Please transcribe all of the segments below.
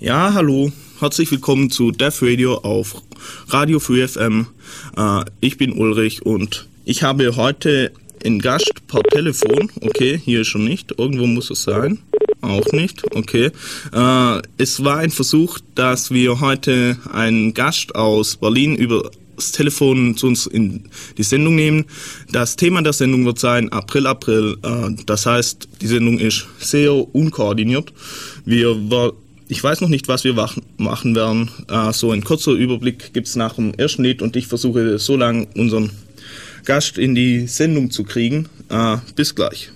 Ja, hallo. Herzlich willkommen zu Death Radio auf Radio Free FM. Äh, ich bin Ulrich und ich habe heute einen Gast per Telefon. Okay, hier schon nicht. Irgendwo muss es sein. Auch nicht. Okay. Äh, es war ein Versuch, dass wir heute einen Gast aus Berlin über das Telefon zu uns in die Sendung nehmen. Das Thema der Sendung wird sein April, April. Äh, das heißt, die Sendung ist sehr unkoordiniert. Wir ich weiß noch nicht, was wir machen werden. Äh, so ein kurzer Überblick gibt es nach dem ersten Lied und ich versuche so lange unseren Gast in die Sendung zu kriegen. Äh, bis gleich.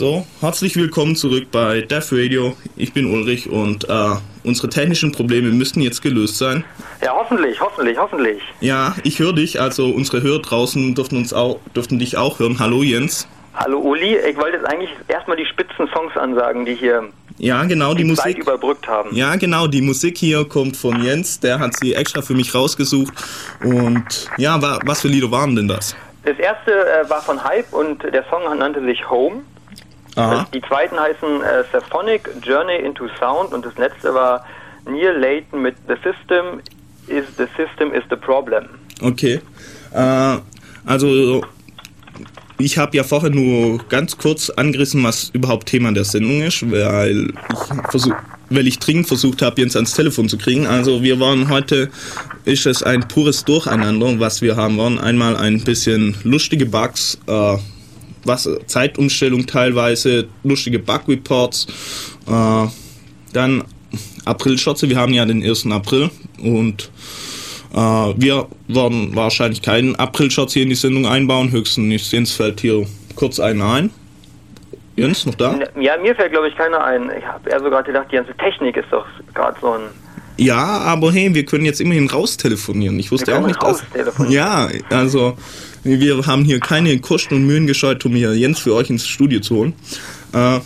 So, herzlich willkommen zurück bei Def Radio. Ich bin Ulrich und äh, unsere technischen Probleme müssten jetzt gelöst sein. Ja, hoffentlich, hoffentlich, hoffentlich. Ja, ich höre dich, also unsere Hörer draußen dürften uns auch, dürften dich auch hören. Hallo Jens. Hallo Uli, ich wollte jetzt eigentlich erstmal die spitzen Songs ansagen, die hier Ja, genau, die die Zeit Musik. überbrückt haben. Ja, genau, die Musik hier kommt von Jens, der hat sie extra für mich rausgesucht. Und ja, wa was für Lieder waren denn das? Das erste äh, war von Hype und der Song nannte sich Home. Aha, Die zweiten heißen äh, Symphonic Journey into Sound und das letzte war Neil Layton mit The System is the System is the Problem. okay. Äh, also, ich habe ja vorher nur ganz kurz angerissen, was überhaupt Thema der Sendung ist, weil ich, versuch, weil ich dringend versucht habe, Jens ans Telefon zu kriegen. Also, wir waren heute, ist es ein pures Durcheinander, was wir haben wollen. Einmal ein bisschen lustige Bugs, äh, was Zeitumstellung teilweise, lustige Bug-Reports, äh, dann April-Schotze, wir haben ja den 1. April und äh, wir werden wahrscheinlich keinen April-Schotz hier in die Sendung einbauen, höchstens Jens fällt hier kurz einen ein. Jens, noch da? Ja, mir fällt glaube ich keiner ein. Ich habe eher so gerade gedacht, die ganze Technik ist doch gerade so ein Ja, aber hey, wir können jetzt immerhin raustelefonieren. Ich wusste auch nicht, dass. Ja, also wir haben hier keine Kosten und Mühen gescheut, um hier Jens für euch ins Studio zu holen. Äh,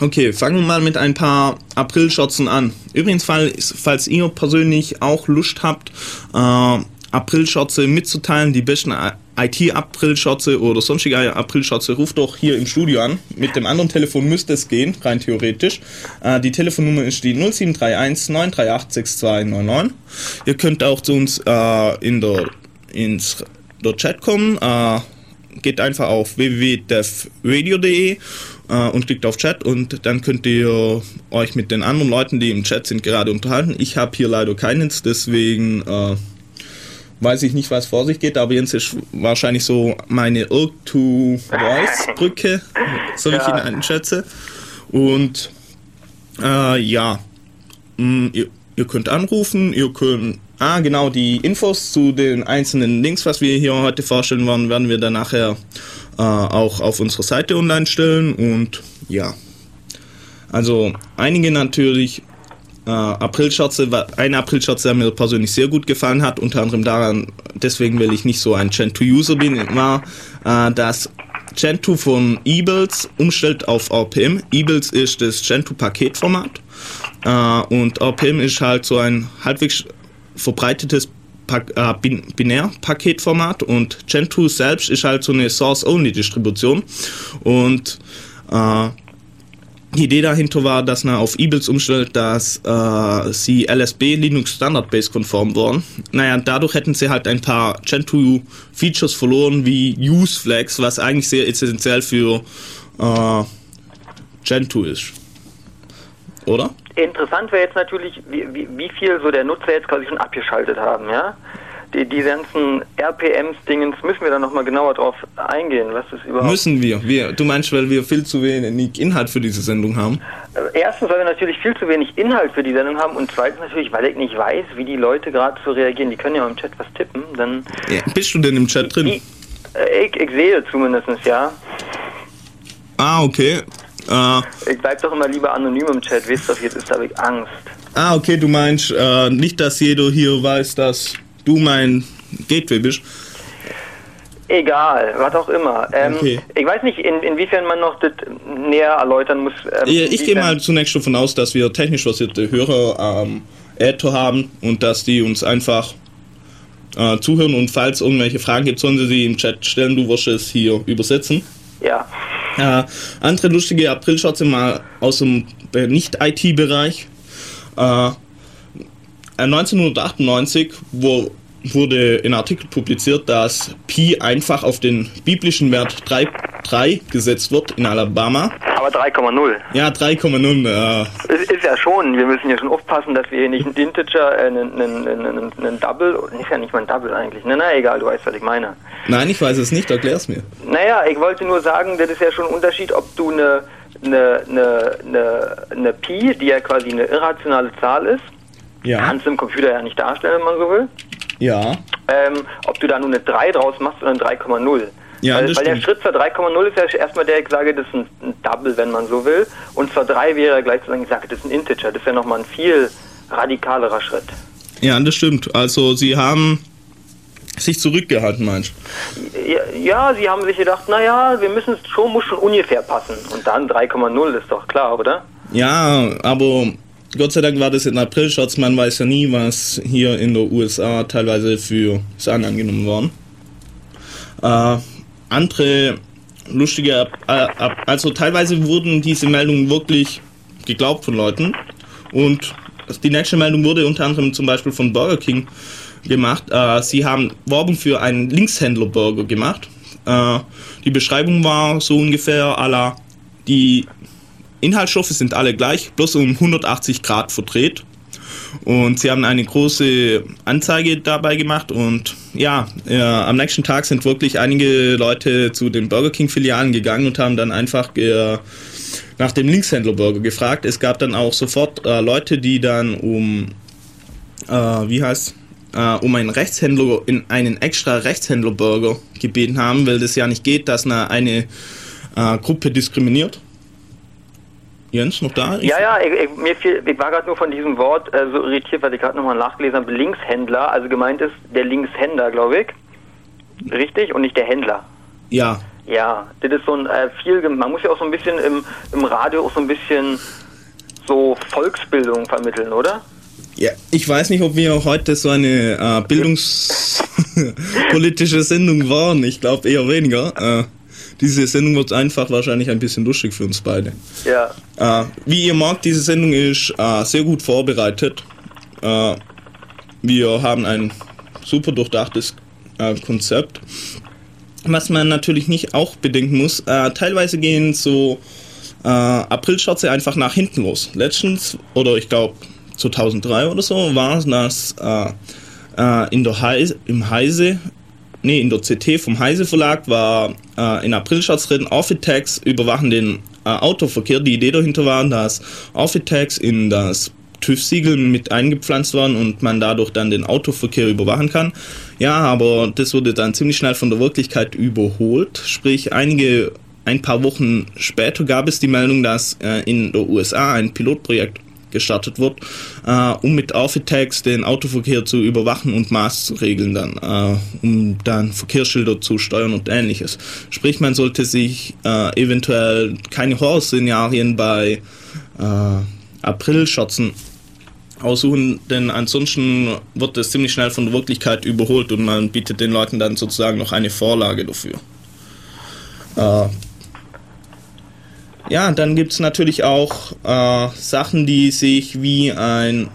okay, fangen wir mal mit ein paar April-Schotzen an. Übrigens, falls, falls ihr persönlich auch Lust habt, äh, April-Schotze mitzuteilen, die besten IT-April-Schotze oder sonstige April-Schotze, ruft doch hier im Studio an. Mit dem anderen Telefon müsste es gehen, rein theoretisch. Äh, die Telefonnummer ist die 0731 938 6299. Ihr könnt auch zu uns äh, in der, ins, Chat kommen. Äh, geht einfach auf www.devradio.de äh, und klickt auf Chat und dann könnt ihr euch mit den anderen Leuten, die im Chat sind, gerade unterhalten. Ich habe hier leider keinen, deswegen äh, weiß ich nicht, was vor sich geht, aber Jens ist wahrscheinlich so meine Irk-to-Voice-Brücke, so wie ich ihn Ja. einschätze. Und äh, ja, Mm, ihr, ihr könnt anrufen, ihr könnt. Ah, genau, die Infos zu den einzelnen Links, was wir hier heute vorstellen wollen, werden wir dann nachher äh, auch auf unserer Seite online stellen. Und ja. Also einige natürlich äh, Aprilschürze, wa- eine Aprilschürze, der mir persönlich sehr gut gefallen hat, unter anderem daran, deswegen, weil ich nicht so ein Gen2-User bin, war, äh, dass Gentoo von Ebles umstellt auf RPM. Ebles ist das Gentoo-Paketformat äh, und RPM ist halt so ein halbwegs verbreitetes äh, Bin Binär-Paketformat und Gentoo selbst ist halt so eine Source-Only-Distribution und äh, die Idee dahinter war, dass man auf E-Bills umstellt, dass äh, sie LSB Linux Standard Base konform waren. Naja, dadurch hätten sie halt ein paar Gentoo Features verloren, wie Use Flags, was eigentlich sehr essentiell für äh, Gentoo ist. Oder? Interessant wäre jetzt natürlich, wie, wie, wie viel so der Nutzer jetzt quasi schon abgeschaltet haben, ja? Die, die ganzen RPMs-Dingens, müssen wir da nochmal genauer drauf eingehen, was das überhaupt Müssen wir. wir. Du meinst, weil wir viel zu wenig Inhalt für diese Sendung haben? Äh, Erstens, weil wir natürlich viel zu wenig Inhalt für die Sendung haben und zweitens natürlich, weil ich nicht weiß, wie die Leute gerade so reagieren. Die können ja im Chat was tippen, dann... Ja. Bist du denn im Chat drin? Ich, äh, ich, ich sehe zumindest, ja. Ah, okay. Äh, Ich bleib doch immer lieber anonym im Chat, wisst doch, jetzt ist da ich Angst. ah, okay, du meinst äh, nicht, dass jeder hier weiß, dass du mein Gateway bist. Egal, was auch immer. Ähm, Okay. Ich weiß nicht, in, inwiefern man noch das näher erläutern muss. Ähm, Ja, Ich gehe mal zunächst davon aus, dass wir technisch versierte Hörer am Äther haben und dass die uns einfach äh, zuhören und falls irgendwelche Fragen gibt, sollen sie sie im Chat stellen. Du wirst es hier übersetzen. Ja, Äh, andere lustige Aprilschatze mal aus dem äh, Nicht-IT-Bereich. Äh, 1998 wo, wurde ein Artikel publiziert, dass Pi einfach auf den biblischen Wert 3, 3 gesetzt wird in Alabama. aber 3,0. Ja, 3,0. Äh, Es ist ja schon, wir müssen ja schon aufpassen, dass wir hier nicht einen Integer, äh, einen, einen, einen, einen Double, ist ja nicht mal ein Double eigentlich. Na, na, egal, du weißt, was ich meine. nein, ich weiß es nicht, erklär's mir. Naja, ich wollte nur sagen, das ist ja schon ein Unterschied, ob du eine, eine, eine, eine, eine Pi, die ja quasi eine irrationale Zahl ist, Ja, kannst du im Computer ja nicht darstellen, wenn man so will, ja, ähm, ob du da nur eine 3 draus machst oder eine 3,0. Ja, weil, weil der. Schritt zur 3,0 ist ja erstmal der, ich sage, das ist ein, ein Double, wenn man so will. Und zur 3 wäre gleich zu sagen, ich sage, das ist ein Integer. Das ist ja nochmal ein viel radikalerer Schritt. ja, das stimmt. Also, sie haben sich zurückgehalten, meinst du? Ja, ja, sie haben sich gedacht, naja, wir müssen es schon, muss schon ungefähr passen. Und dann 3,0 ist doch klar, oder? Ja, aber Gott sei Dank war das in April, Schatz. Man weiß ja nie, was hier in der USA teilweise für Sachen angenommen worden. Äh, andere lustige, äh, ab- also teilweise wurden diese Meldungen wirklich geglaubt von Leuten. Und die nächste Meldung wurde unter anderem zum Beispiel von Burger King gemacht. Äh, sie haben Werbung für einen Linkshändler-Burger gemacht. Äh, die Beschreibung war so ungefähr à la, die Inhaltsstoffe sind alle gleich, bloß um 180 Grad verdreht. Und sie haben eine große Anzeige dabei gemacht und ja, äh, am nächsten Tag sind wirklich einige Leute zu den Burger King Filialen gegangen und haben dann einfach äh, nach dem Linkshändler-Burger gefragt. Es gab dann auch sofort äh, Leute, die dann um, äh, wie heißt äh, um einen Rechtshändler, in einen extra Rechtshändler-Burger gebeten haben, weil das ja nicht geht, dass eine, eine äh, Gruppe diskriminiert. Jens, noch da? Ja, ja, ich, ich, mir fiel, ich war gerade nur von diesem Wort äh, so irritiert, weil ich gerade nochmal nachgelesen habe. Linkshändler, also gemeint ist der Linkshänder, glaube ich. Richtig? Und nicht der Händler. Ja. Ja, das ist so ein äh, viel, man muss ja auch so ein bisschen im, im Radio auch so ein bisschen so Volksbildung vermitteln, oder? Ja, ich weiß nicht, ob wir heute so eine äh, bildungspolitische Sendung waren. Ich glaube eher weniger. Äh, diese Sendung wird einfach wahrscheinlich ein bisschen lustig für uns beide. Ja. Äh, wie ihr merkt, diese Sendung ist äh, sehr gut vorbereitet. Äh, wir haben ein super durchdachtes äh, Konzept. Was man natürlich nicht auch bedenken muss, äh, teilweise gehen so äh, Aprilscherze einfach nach hinten los. Letztens, oder ich glaube 2003 oder so, war es, dass äh, äh, in der Heise, im Heise, nee, in der CT vom Heise Verlag war äh, in Aprilscherz drin, Offitags überwachen den äh, Autoverkehr. Die Idee dahinter war, dass Offitags in das TÜV-Siegel mit eingepflanzt waren und man dadurch dann den Autoverkehr überwachen kann. Ja, aber das wurde dann ziemlich schnell von der Wirklichkeit überholt. Sprich, einige, ein paar Wochen später gab es die Meldung, dass äh, in der USA ein Pilotprojekt gestartet wird, äh, um mit Offitags den Autoverkehr zu überwachen und Maßregeln dann, äh, um dann Verkehrsschilder zu steuern und ähnliches. Sprich, man sollte sich äh, eventuell keine Horrorszenarien bei äh, Aprilscherzen aussuchen, denn ansonsten wird es ziemlich schnell von der Wirklichkeit überholt und man bietet den Leuten dann sozusagen noch eine Vorlage dafür. Äh, Ja, dann gibt es natürlich auch äh, Sachen, die sich wie ein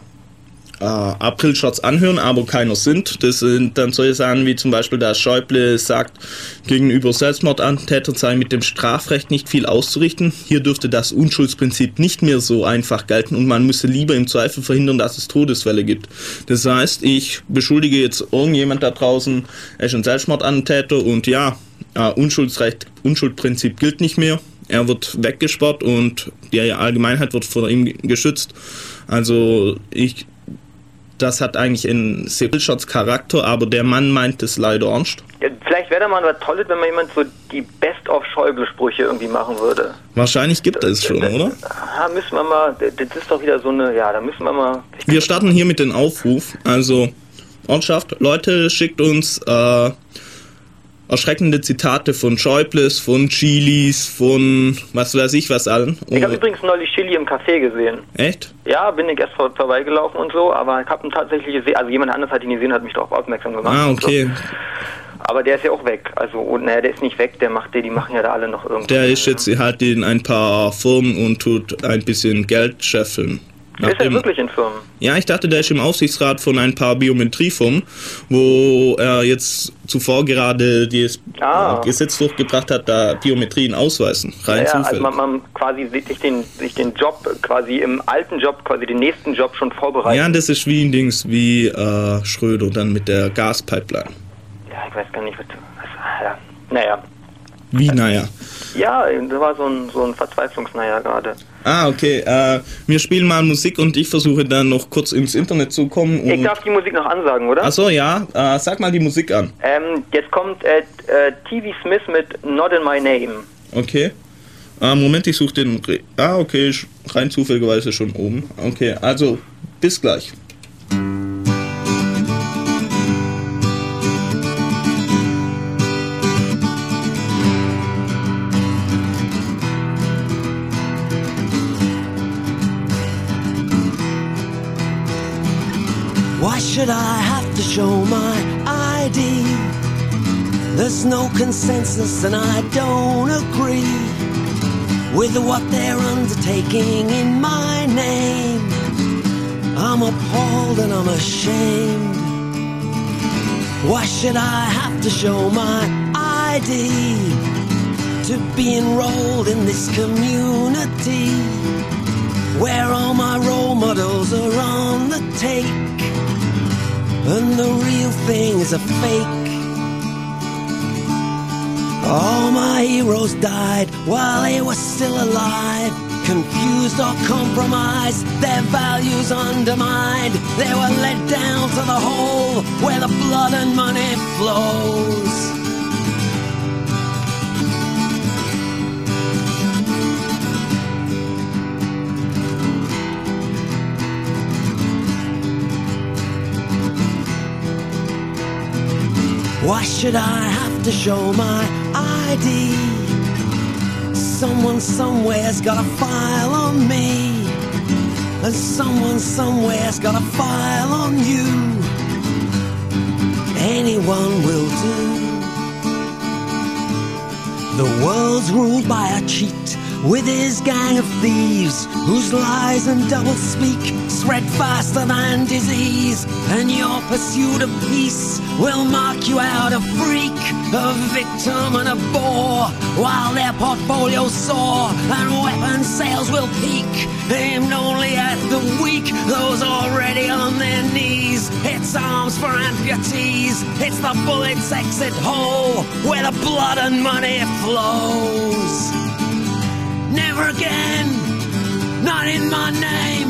äh, April-Shots anhören, aber keiner sind. Das sind dann solche Sachen wie zum Beispiel, dass Schäuble sagt, gegenüber Selbstmordattentätern sei mit dem Strafrecht nicht viel auszurichten. Hier dürfte das Unschuldsprinzip nicht mehr so einfach gelten und man müsse lieber im Zweifel verhindern, dass es Todesfälle gibt. Das heißt, ich beschuldige jetzt irgendjemand da draußen, er ist ein Selbstmordattentäter und ja, äh, Unschuldsrecht, Unschuldprinzip gilt nicht mehr. Er wird weggesperrt und die Allgemeinheit wird vor ihm geschützt. Also ich das hat eigentlich einen Shots Charakter, aber der Mann meint es leider ernst. Ja, vielleicht wäre da mal was Tolles, wenn man jemand so die Best-of-Schäuble-Sprüche irgendwie machen würde. Wahrscheinlich gibt es schon, oder? Ah, müssen wir mal, das ist doch wieder so eine, ja, da müssen wir mal. Wir starten hier mit dem Aufruf. Also, Ortschaft, Leute, schickt uns äh, erschreckende Zitate von Schäubles, von Chilis, von was weiß ich was allen. Ich habe Oh, übrigens neulich Chili im Café gesehen. echt? Ja, bin ich erst vor, vorbeigelaufen und so, aber ich habe ihn tatsächlich gesehen, also jemand anderes hat ihn gesehen, hat mich darauf aufmerksam gemacht. Ah, so. okay. Aber der ist ja auch weg. Also, und naja, der ist nicht weg, der macht, die, die machen ja da alle noch irgendwie. Der ist jetzt halt in ein paar Firmen und tut ein bisschen Geld scheffeln. Der ist ja Nachdem- wirklich in Firmen. Ja, ich dachte, der ist im Aufsichtsrat von ein paar Biometriefirmen, wo er jetzt zuvor gerade das Ah. Gesetz durchgebracht hat, da Biometrien ausweisen. Rein Ja, zufällig. also man, man quasi sich den, sich den Job, quasi im alten Job, quasi den nächsten Job schon vorbereitet. ja, das ist wie ein Dings wie äh, Schröder dann mit der Gaspipeline. Ja, ich weiß gar nicht, was. was ja. Naja. Wie, naja. Ja, da war so ein, so ein Verzweiflungsnaja gerade. Ah, okay. Äh, wir spielen mal Musik und ich versuche dann noch kurz ins Internet zu kommen. Ich darf die Musik noch ansagen, oder? Achso, ja. Äh, sag mal die Musik an. Ähm, jetzt kommt äh, äh, TV Smith mit Not in My Name. Okay. Äh, Moment, ich suche den. Re ah, okay, rein zufälligerweise schon oben. Okay, also bis gleich. Should I have to show my ID? There's no consensus and I don't agree with what they're undertaking in my name. I'm appalled and I'm ashamed. Why should I have to show my ID to be enrolled in this community where all my role models are on the take and the real thing is a fake? All my heroes died while they were still alive. Confused or compromised, their values undermined. They were led down to the hole where the blood and money flows. Why should I have to show my ID? Someone somewhere's got a file on me, and someone somewhere's got a file on you. Anyone will do. The world's ruled by a cheat with his gang of thieves whose lies and double speak spread faster than disease. And your pursuit of peace will mark you out a freak, a victim and a bore, while their portfolios soar and weapon sales will peak, aimed only at the weak, those already on their knees. It's arms for amputees, it's the bullet's exit hole where the blood and money flows. Never again, not in my name.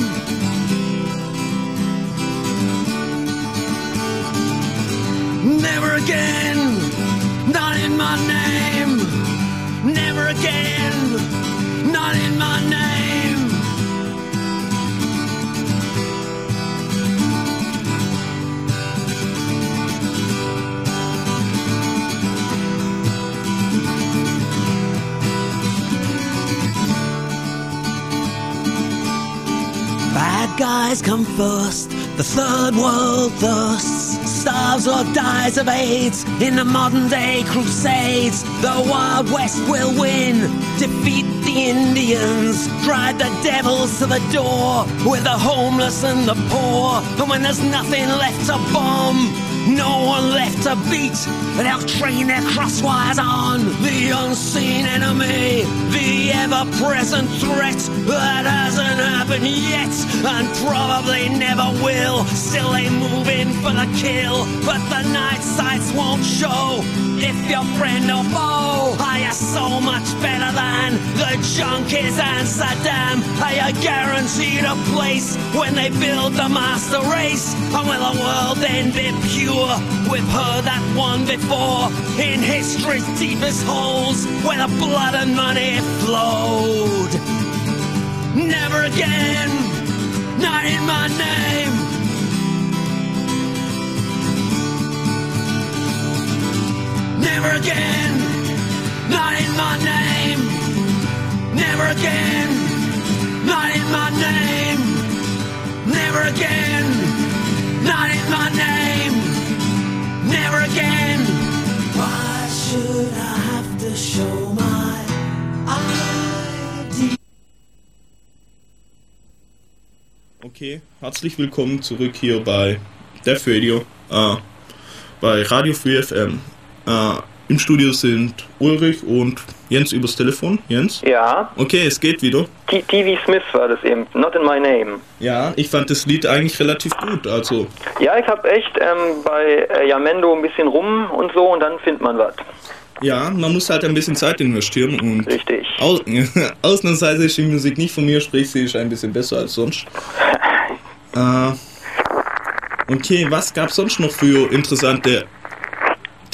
Never again, not in my name. Never again, not in my name. Guys come first, the third world thirsts. starves or dies of AIDS in the modern day crusades. The Wild West will win, defeat the Indians, drive the devils to the door with the homeless and the poor. And when there's nothing left to bomb, no one left to beat, they'll train their crosswires on the unseen enemy, the ever present threat that hasn't happened yet and probably never will. Still, they move in for the kill, but the night sights won't show. If your friend or foe, are you so much better than the junkies and Saddam? Are you guaranteed a place when they build the master race? And will the world then be pure? We've heard that one before in history's deepest holes where the blood and money flowed. Never again, not in my name. Never again, not in my name. Never again, not in my name. Never again, not in my name. Never again. Why should I have to show my ID? Okay, herzlich willkommen zurück hier bei Def Radio, äh, bei Radio Free FM. Äh, Im Studio sind Ulrich und Jens übers Telefon. Jens? Ja, Okay, es geht wieder. T- TV Smith war das eben, Not in My Name. Ja, ich fand das Lied eigentlich relativ gut. Also, Ja, ich habe echt ähm, bei äh, Yamendo ein bisschen rum und so und dann findet man was. ja, man muss halt ein bisschen Zeit investieren und Richtig. Au Ausnahmsweise ist die Musik nicht von mir, sprich sie ist ein bisschen besser als sonst. Äh, okay, was gab es sonst noch für interessante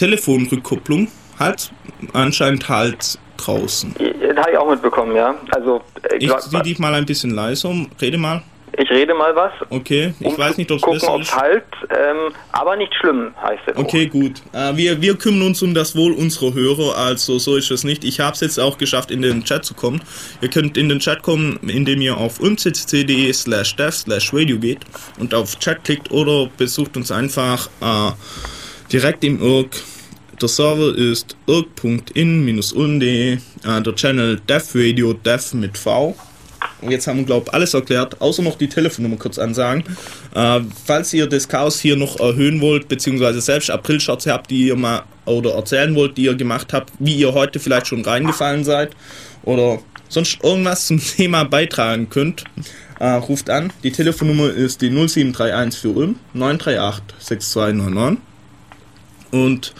Telefonrückkopplung? Halt anscheinend halt draußen. Das habe ich auch mitbekommen, ja. Also, äh, Ich grad- dich mal ein bisschen leiser, rede mal. ich rede mal was. Okay, ich um weiß nicht, ob es besser ob's ist. halt, ähm, aber nicht schlimm, heißt es. Okay, gut. Äh, wir, wir kümmern uns um das Wohl unserer Hörer, also so ist es nicht. Ich habe es jetzt auch geschafft, in den Chat zu kommen. Ihr könnt in den Chat kommen, indem ihr auf umccc.de slash dev slash radio geht und auf Chat klickt oder besucht uns einfach äh, direkt im IRC. Der Server ist irk.in-ulm.de, äh, der Channel dev radio, dev mit V. Und jetzt haben wir, glaube ich, alles erklärt, außer noch die Telefonnummer kurz ansagen. Äh, falls ihr das Chaos hier noch erhöhen wollt, beziehungsweise selbst Aprilscherze habt, die ihr mal oder erzählen wollt, die ihr gemacht habt, wie ihr heute vielleicht schon reingefallen seid oder sonst irgendwas zum Thema beitragen könnt, äh, ruft an. Die Telefonnummer ist die 0731 für Ulm 938 6299. Und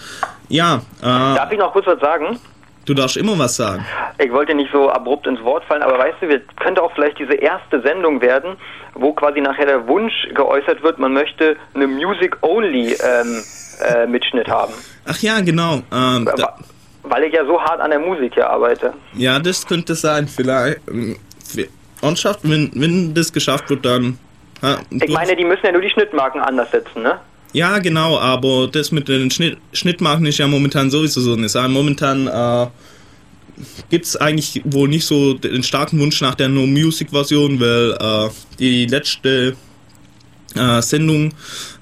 ja, äh, Darf ich noch kurz was sagen? du darfst immer was sagen. Ich wollte nicht so abrupt ins Wort fallen, aber weißt du, wir könnte auch vielleicht diese erste Sendung werden, wo quasi nachher der Wunsch geäußert wird, man möchte eine Music-Only-Mitschnitt haben. Ach ja, genau. Ähm, Weil ich ja so hart an der Musik hier arbeite. Ja, das könnte sein, vielleicht. ähm, Ernsthaft, wenn, wenn das geschafft wird, dann. Ja, Ich meine, die müssen ja nur die Schnittmarken anders setzen, ne? Ja, genau, aber das mit den Schnitt, Schnittmarken ist ja momentan sowieso so eine Sache. Momentan äh, gibt es eigentlich wohl nicht so den starken Wunsch nach der No-Music-Version, weil äh, die letzte äh, Sendung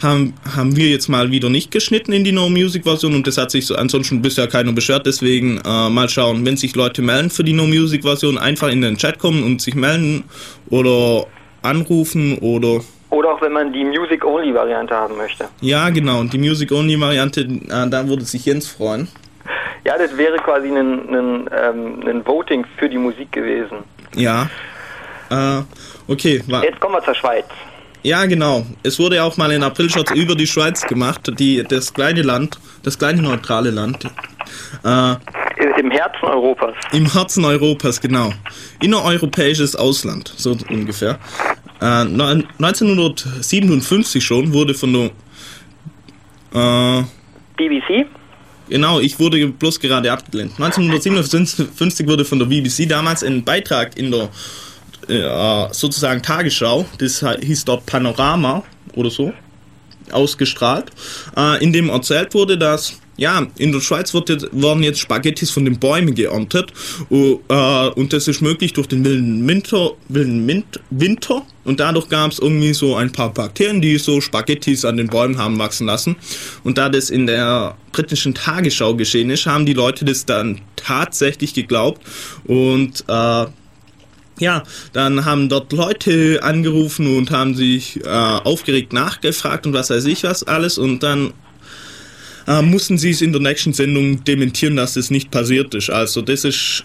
haben, haben wir jetzt mal wieder nicht geschnitten in die No-Music-Version und das hat sich so ansonsten bisher keiner beschwert. Deswegen äh, mal schauen, wenn sich Leute melden für die No-Music-Version, einfach in den Chat kommen und sich melden oder anrufen oder Oder auch wenn man die Music-Only-Variante haben möchte. ja, genau. Und die Music-Only-Variante, äh, da würde sich Jens freuen. Ja, das wäre quasi ein, ein, ähm, ein Voting für die Musik gewesen. Ja. Äh, okay, Jetzt kommen wir zur Schweiz. ja, genau. Es wurde auch mal in Aprilshots über die Schweiz gemacht, die, das kleine Land, das kleine neutrale Land. Äh, Im Herzen Europas. Im Herzen Europas, genau. Innereuropäisches Ausland, so ungefähr. Äh, neun- 1957 schon wurde von der. Äh, BBC? genau, ich wurde bloß gerade abgelehnt. 1957 wurde von der BBC damals ein Beitrag in der äh, sozusagen Tagesschau, das hieß dort Panorama oder so, ausgestrahlt, äh, in dem erzählt wurde, dass ja, in der Schweiz wird jetzt, werden jetzt Spaghettis von den Bäumen geerntet uh, äh, und das ist möglich durch den wilden Winter, wilden Mint, Winter. Und dadurch gab es irgendwie so ein paar Bakterien, die so Spaghettis an den Bäumen haben wachsen lassen. Und da das in der britischen Tagesschau geschehen ist, haben die Leute das dann tatsächlich geglaubt. Und äh, ja, dann haben dort Leute angerufen und haben sich äh, aufgeregt nachgefragt und was weiß ich was alles. Und dann äh, mussten sie es in der nächsten Sendung dementieren, dass das nicht passiert ist. Also das ist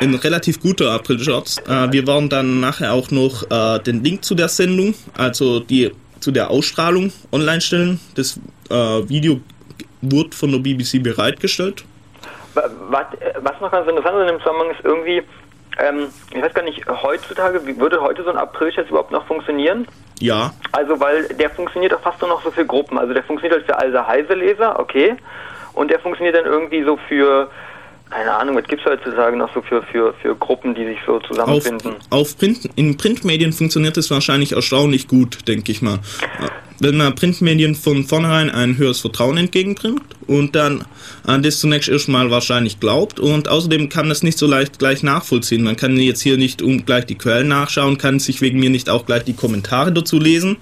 ein relativ guter April-Scherz. Äh, wir werden dann nachher auch noch äh, den Link zu der Sendung, also die zu der Ausstrahlung online stellen. Das Video wurde von der BBC bereitgestellt. Wa- Was, noch ganz interessant in dem Zusammenhang ist irgendwie, ähm, ich weiß gar nicht, heutzutage, wie würde heute so ein Aprilscherz überhaupt noch funktionieren? Ja, Also, weil der funktioniert doch fast nur noch so für Gruppen. Also, der funktioniert halt für alle Heise-Leser, okay. Und der funktioniert dann irgendwie so für, keine Ahnung, was gibt's heutzutage noch so für, für, für Gruppen, die sich so auf, zusammenfinden? auf Print, in Printmedien funktioniert es wahrscheinlich erstaunlich gut, denke ich mal. Wenn man Printmedien von vornherein ein höheres Vertrauen entgegenbringt und dann an das zunächst erstmal wahrscheinlich glaubt und außerdem kann das nicht so leicht gleich nachvollziehen. Man kann jetzt hier nicht um gleich die Quellen nachschauen, kann sich wegen mir nicht auch gleich die Kommentare dazu lesen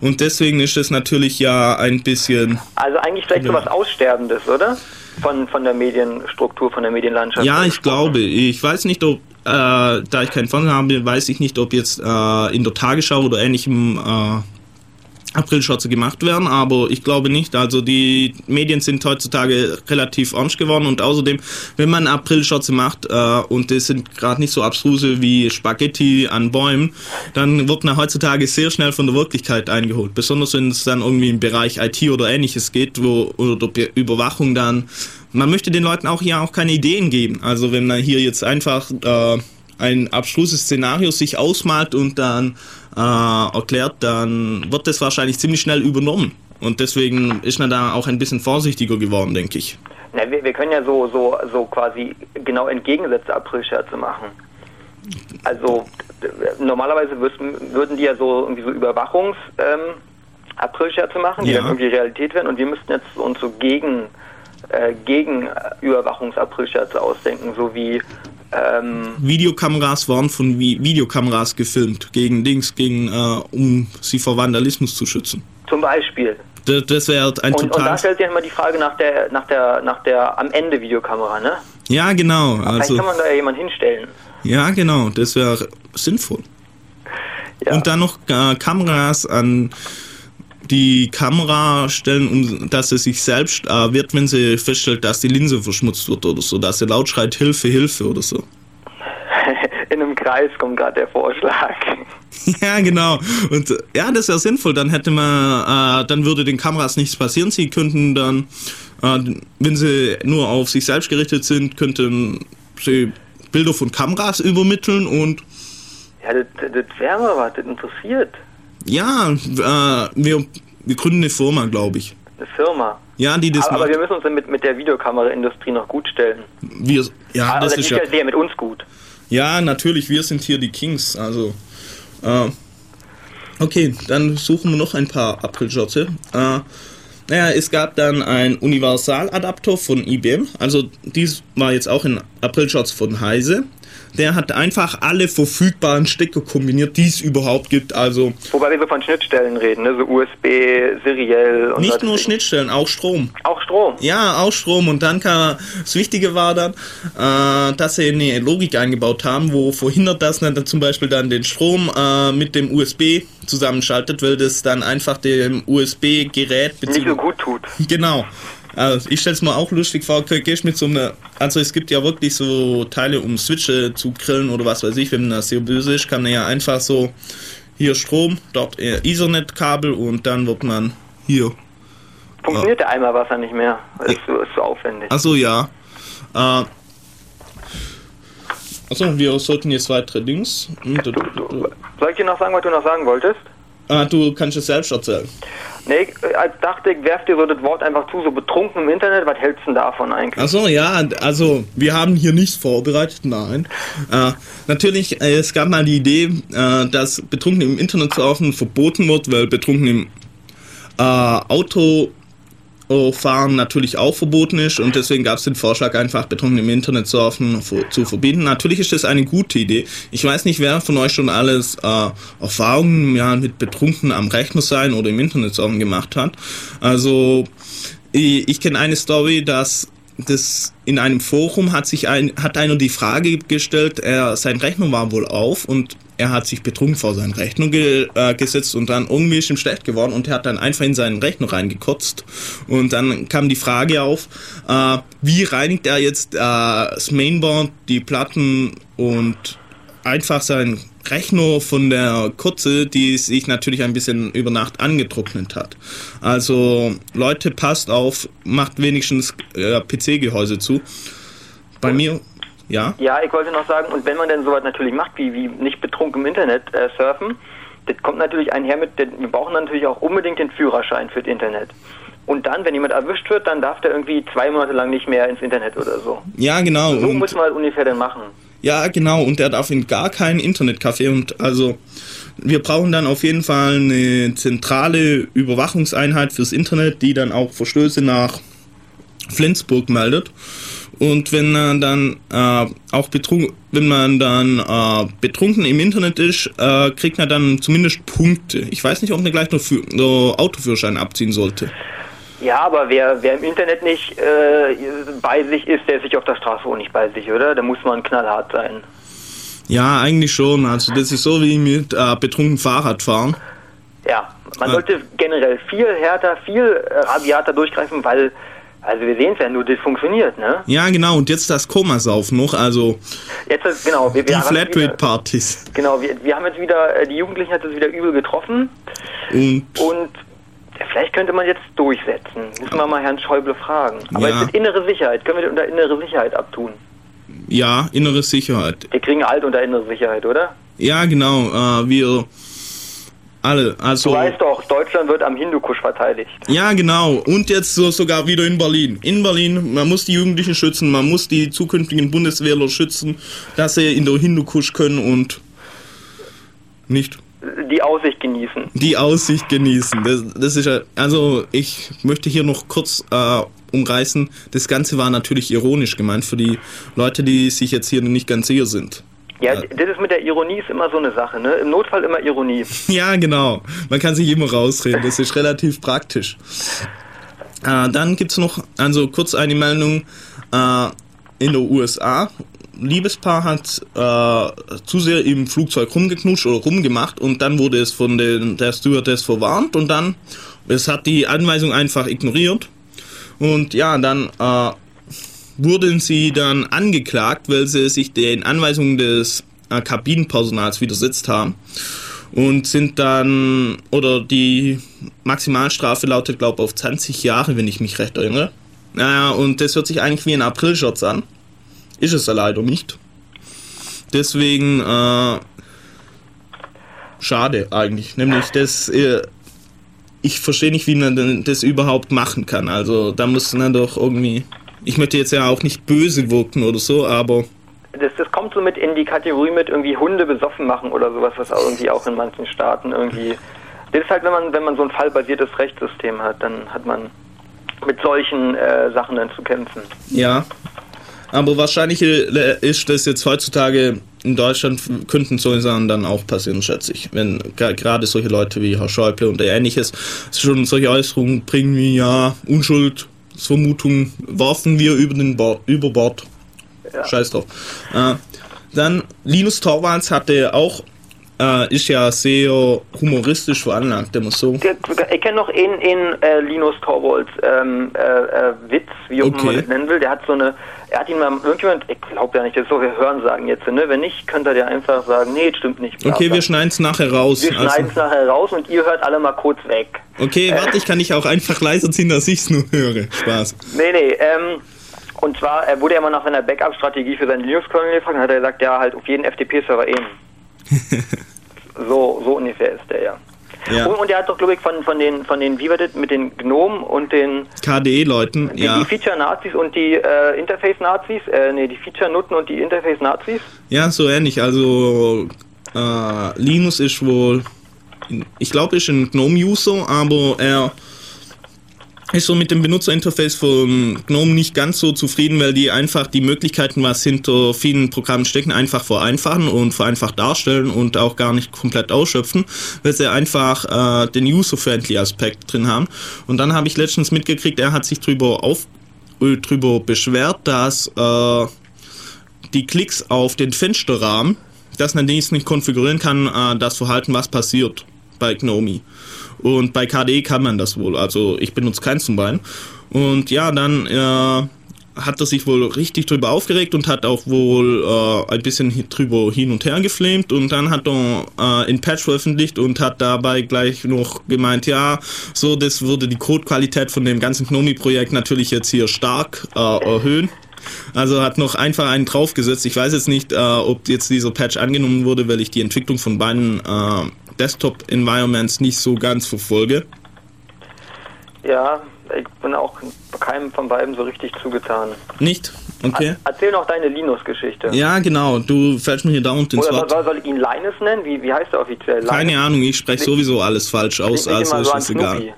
und deswegen ist es natürlich ja ein bisschen Also, eigentlich vielleicht so Ja. was Aussterbendes, oder? Von, von der Medienstruktur, von der Medienlandschaft. Ja, ich glaube. Ich weiß nicht, ob, äh, da ich keinen Fernseher habe, weiß ich nicht, ob jetzt äh, in der Tagesschau oder ähnlichem Aprilschotze gemacht werden, aber ich glaube nicht. Also die Medien sind heutzutage relativ ernst geworden und außerdem, wenn man Aprilschotze macht äh, und das sind gerade nicht so abstruse wie Spaghetti an Bäumen, dann wird man heutzutage sehr schnell von der Wirklichkeit eingeholt. Besonders wenn es dann irgendwie im Bereich IT oder ähnliches geht, wo oder Be- Überwachung dann man möchte den Leuten auch ja auch keine Ideen geben. Also wenn man hier jetzt einfach äh, ein abstruses Szenario sich ausmalt und dann äh, erklärt, dann wird das wahrscheinlich ziemlich schnell übernommen. Und deswegen ist man da auch ein bisschen vorsichtiger geworden, denke ich. Na, wir, wir können ja so, so, so quasi genau entgegengesetzte Aprilscherze machen. Also normalerweise wüssten, würden die ja so irgendwie so Überwachungs ähm, Aprilscherze machen, die Ja. dann irgendwie Realität werden und wir müssten jetzt uns so gegen äh, gegen äh, Überwachungs-Aprilscherze ausdenken, so wie ähm, Videokameras waren von Vi Videokameras gefilmt gegen Dings, gegen äh, um sie vor Vandalismus zu schützen. zum Beispiel. Das, das wäre ein Und, und da total. stellt sich immer die Frage nach der nach der nach der am Ende Videokamera, ne? Ja, genau. Vielleicht Also kann man da ja jemanden hinstellen. ja, genau. Das wäre sinnvoll. Ja. Und dann noch äh, Kameras an die Kamera stellen, um dass sie sich selbst äh, wird, wenn sie feststellt, dass die Linse verschmutzt wird oder so, dass sie laut schreit Hilfe, Hilfe oder so. In einem Kreis kommt gerade der Vorschlag. ja, genau. Und ja, das wäre sinnvoll. Dann hätte man, äh, dann würde den Kameras nichts passieren. Sie könnten dann, äh, wenn sie nur auf sich selbst gerichtet sind, könnten sie Bilder von Kameras übermitteln und Ja, das, das wäre mal was, das interessiert. Ja, äh, wir, wir gründen eine Firma, glaube ich. Eine Firma. Ja, die das Aber, aber wir müssen uns dann mit, mit der Videokameraindustrie noch gut stellen. Wir, ja, also das ist ja. se, mit uns gut. Ja, natürlich, wir sind hier die Kings. Also, äh, okay, dann suchen wir noch ein paar Aprilschotze. Äh, naja, es gab dann einen Universaladapter von IBM. Also, dies war jetzt auch ein Aprilschotz von Heise. Der hat einfach alle verfügbaren Stecker kombiniert, die es überhaupt gibt. Also Wobei wir so von Schnittstellen reden, ne? so USB, seriell und nicht nur. Schnittstellen, auch Strom. Auch Strom. Ja, auch Strom. Und dann kam, das Wichtige war dann, äh, dass sie eine Logik eingebaut haben, wo verhindert das dann zum Beispiel dann den Strom äh, mit dem USB zusammenschaltet, weil das dann einfach dem USB-Gerät Nicht so gut tut. Genau. Also ich stelle es mir auch lustig vor, gehst mit so einer, also es gibt ja wirklich so Teile, um Switche zu grillen oder was weiß ich, wenn man das sehr böse ist, kann man ja einfach so hier Strom, dort äh, Ethernet-Kabel und dann wird man hier Funktioniert der Eimerwasser nicht mehr. Ist so, ist so aufwendig. Achso, ja. Äh, Achso, wir sollten jetzt weitere Dings. Soll ich dir noch sagen, was du noch sagen wolltest? Ah, du kannst es selbst erzählen. Nee, ich dachte, ich werf dir so das Wort einfach zu, so betrunken im Internet. Was hältst du denn davon eigentlich? Achso, ja, also wir haben hier nichts vorbereitet, nein. Äh, natürlich, äh, es gab mal die Idee, äh, dass betrunken im Internet surfen verboten wird, weil betrunken im äh, Auto fahren natürlich auch verboten ist und deswegen gab es den Vorschlag, einfach betrunken im Internet surfen zu verbieten. Natürlich ist das eine gute Idee. Ich weiß nicht, wer von euch schon alles äh, Erfahrungen ja, mit betrunken am Rechner sein oder im Internet surfen gemacht hat. Also ich, ich kenne eine Story, dass das in einem Forum hat sich ein, hat einer die Frage gestellt, er, sein Rechner war wohl auf und er hat sich betrunken vor seinen Rechner ge, äh, gesetzt und dann irgendwie ist ihm schlecht geworden und er hat dann einfach in seinen Rechner reingekotzt und dann kam die Frage auf, äh, wie reinigt er jetzt äh, das Mainboard, die Platten und einfach seinen Rechner von der Kotze, die sich natürlich ein bisschen über Nacht angetrocknet hat. Also Leute, passt auf, macht wenigstens äh, PC-Gehäuse zu. Bei mir, ja. Ja, ich wollte noch sagen, und wenn man denn sowas natürlich macht, wie, wie nicht betrunken im Internet äh, surfen, das kommt natürlich einher mit, denn wir brauchen natürlich auch unbedingt den Führerschein für das Internet. Und dann, wenn jemand erwischt wird, dann darf der irgendwie zwei Monate lang nicht mehr ins Internet oder so. Ja, genau. So Und, muss man das ungefähr dann machen. ja, genau. Und er darf in gar kein Internetcafé. Und also, wir brauchen dann auf jeden Fall eine zentrale Überwachungseinheit fürs Internet, die dann auch Verstöße nach Flensburg meldet. Und wenn man dann äh, auch betrunken, wenn man dann äh, betrunken im Internet ist, äh, kriegt man dann zumindest Punkte. Ich weiß nicht, ob man gleich noch für, noch Autoführerschein abziehen sollte. Ja, aber wer, wer im Internet nicht äh, bei sich ist, der ist sich auf der Straße auch nicht bei sich, oder? Da muss man knallhart sein. Ja, eigentlich schon. Also das ist so wie mit äh, betrunken Fahrrad fahren. Ja, man Ah. sollte generell viel härter, viel äh, rabiater durchgreifen, weil, also wir sehen es ja nur, das funktioniert, ne? Ja, genau. Und jetzt das Komasauf noch, also Jetzt genau, wir, die wir wieder, Flatrate-Partys. genau, wir, wir haben jetzt wieder, äh, die Jugendlichen hat es wieder übel getroffen Und und vielleicht könnte man jetzt durchsetzen. Müssen wir mal Herrn Schäuble fragen. Aber Ja. jetzt mit innere Sicherheit, können wir das unter innere Sicherheit abtun? ja, innere Sicherheit. Wir kriegen alt unter innere Sicherheit, oder? Ja, genau. Äh, wir alle, also Du weißt doch, Deutschland wird am Hindukusch verteidigt. ja, genau. Und jetzt so sogar wieder in Berlin. In Berlin, man muss die Jugendlichen schützen, man muss die zukünftigen Bundeswehrler schützen, dass sie in der Hindukusch können und nicht Die Aussicht genießen. die Aussicht genießen. Das, das ist ja, also ich möchte hier noch kurz äh, umreißen. Das Ganze war natürlich ironisch gemeint für die Leute, die sich jetzt hier nicht ganz sicher sind. Ja, das ist mit der Ironie ist immer so eine Sache, ne? Im Notfall immer Ironie. Ja, genau. Man kann sich immer rausreden. Das ist relativ praktisch. Äh, dann gibt's noch, also kurz eine Meldung. Äh, in der USA, Liebespaar hat äh, zu sehr im Flugzeug rumgeknutscht oder rumgemacht und dann wurde es von den, der Stewardess verwarnt und dann, es hat die Anweisung einfach ignoriert. Und ja, dann äh, wurden sie dann angeklagt, weil sie sich den Anweisungen des äh, Kabinenpersonals widersetzt haben und sind dann, oder die Maximalstrafe lautet, glaube ich, auf 20 Jahre, wenn ich mich recht erinnere. Naja, und das hört sich eigentlich wie ein Aprilscherz an. Ist es ja leider nicht. Deswegen, äh, schade eigentlich. Nämlich, das, äh, ich verstehe nicht, wie man das überhaupt machen kann. Also, da muss man doch irgendwie, ich möchte jetzt ja auch nicht böse wirken oder so, aber Das, das kommt so mit in die Kategorie mit irgendwie Hunde besoffen machen oder sowas, was auch irgendwie auch in manchen Staaten irgendwie. Das ist halt, wenn man, wenn man so ein fallbasiertes Rechtssystem hat, dann hat man mit solchen äh, Sachen dann zu kämpfen. Ja. Aber wahrscheinlich äh, ist das jetzt heutzutage in Deutschland, könnten solche Sachen dann auch passieren, schätze ich. Wenn gerade solche Leute wie Herr Schäuble und ähnliches schon solche Äußerungen bringen wie, ja, Unschuldsvermutung werfen wir über den Bord, über Bord. Scheiß drauf. Äh, dann Linus Torvalds hatte auch, äh, ist ja sehr humoristisch veranlagt, immer so. Ich kenne noch einen, einen äh, Linus Torvalds ähm, äh, äh, Witz, wie auch immer man Okay. das nennen will. Der hat so eine, er hat ihn mal, irgendjemand, ich glaube ja nicht, das ist so, wir hören sagen jetzt, ne? Wenn nicht, könnt ihr dir einfach sagen, nee, das stimmt nicht. bla, Okay, wir schneiden es nachher raus. wir schneiden es Also, nachher raus und ihr hört alle mal kurz weg. okay, warte, ich kann dich auch einfach leiser ziehen, dass ich es nur höre. Spaß. Nee, nee, ähm, und zwar, er wurde ja mal nach seiner Backup-Strategie für seinen Linux-Kernel gefragt und hat er gesagt, ja, halt auf jeden FTP-Server eben. so, so ungefähr ist der, ja. Ja. Und, und er hat doch, glaube ich, von, von den, von den, wie war das, mit den Gnomen und den, KDE-Leuten, die, ja. die Feature-Nazis und die äh, Interface-Nazis, äh, nee, die Feature-Nutten und die Interface-Nazis. Ja, so ähnlich. Also, äh, Linus ist wohl, ich glaube, ist ein GNOME-User, aber er ist so mit dem Benutzerinterface von GNOME nicht ganz so zufrieden, weil die einfach die Möglichkeiten, was hinter vielen Programmen stecken, einfach vereinfachen und vereinfacht darstellen und auch gar nicht komplett ausschöpfen, weil sie einfach äh, den user-friendly Aspekt drin haben. Und dann habe ich letztens mitgekriegt, er hat sich drüber auf äh, drüber beschwert, dass äh, die Klicks auf den Fensterrahmen, dass man dies nicht konfigurieren kann, äh, das Verhalten, was passiert bei GNOME. Und bei KDE kann man das wohl. Also ich benutze keins zum Bein. Und ja, dann äh, hat er sich wohl richtig drüber aufgeregt und hat auch wohl äh, ein bisschen drüber hin und her geflamed und dann hat er äh, in Patch veröffentlicht und hat dabei gleich noch gemeint, ja, so, das würde die Codequalität von dem ganzen Gnomi-Projekt natürlich jetzt hier stark äh, erhöhen. Also hat noch einfach einen draufgesetzt. Ich weiß jetzt nicht, äh, ob jetzt dieser Patch angenommen wurde, weil ich die Entwicklung von beiden äh, Desktop-Environments nicht so ganz verfolge. Ja, ich bin auch keinem von beiden so richtig zugetan. Nicht? Okay. Erzähl noch deine Linus-Geschichte. Ja, genau. Du fällst mir hier dauernd ins Wort. soll, soll ich ihn Linus nennen? Wie, wie heißt er offiziell? Linus? Keine Ahnung, ich spreche sowieso alles falsch aus, also ist so es egal.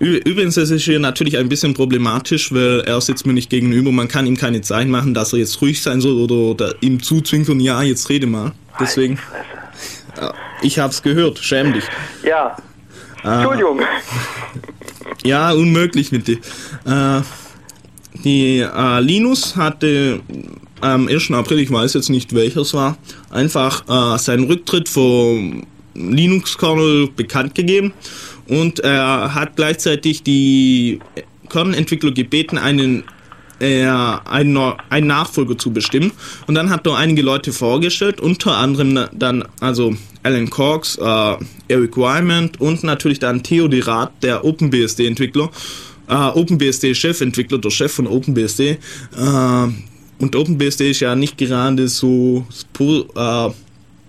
Ü- Übrigens, es ist hier natürlich ein bisschen problematisch, weil er sitzt mir nicht gegenüber. Man kann ihm keine Zeichen machen, dass er jetzt ruhig sein soll oder, oder ihm zuzwinkern, ja, jetzt rede mal. Deswegen, ich hab's gehört, schäm dich. Ja. Ah. Entschuldigung. Ja, unmöglich mit dir. Äh, die äh, Linus hatte am 1. April, ich weiß jetzt nicht welcher es war, einfach äh, seinen Rücktritt vom Linux-Kernel bekannt gegeben und er hat gleichzeitig die Kernelentwickler gebeten, einen äh, einen, einen Nachfolger zu bestimmen. Und dann hat er einige Leute vorgestellt, unter anderem dann also Alan Cox, äh, Eric Wyman und natürlich dann Theo Rath, der OpenBSD-Entwickler, äh, OpenBSD-Chefentwickler, der Chef von OpenBSD. Äh, und OpenBSD ist ja nicht gerade so äh,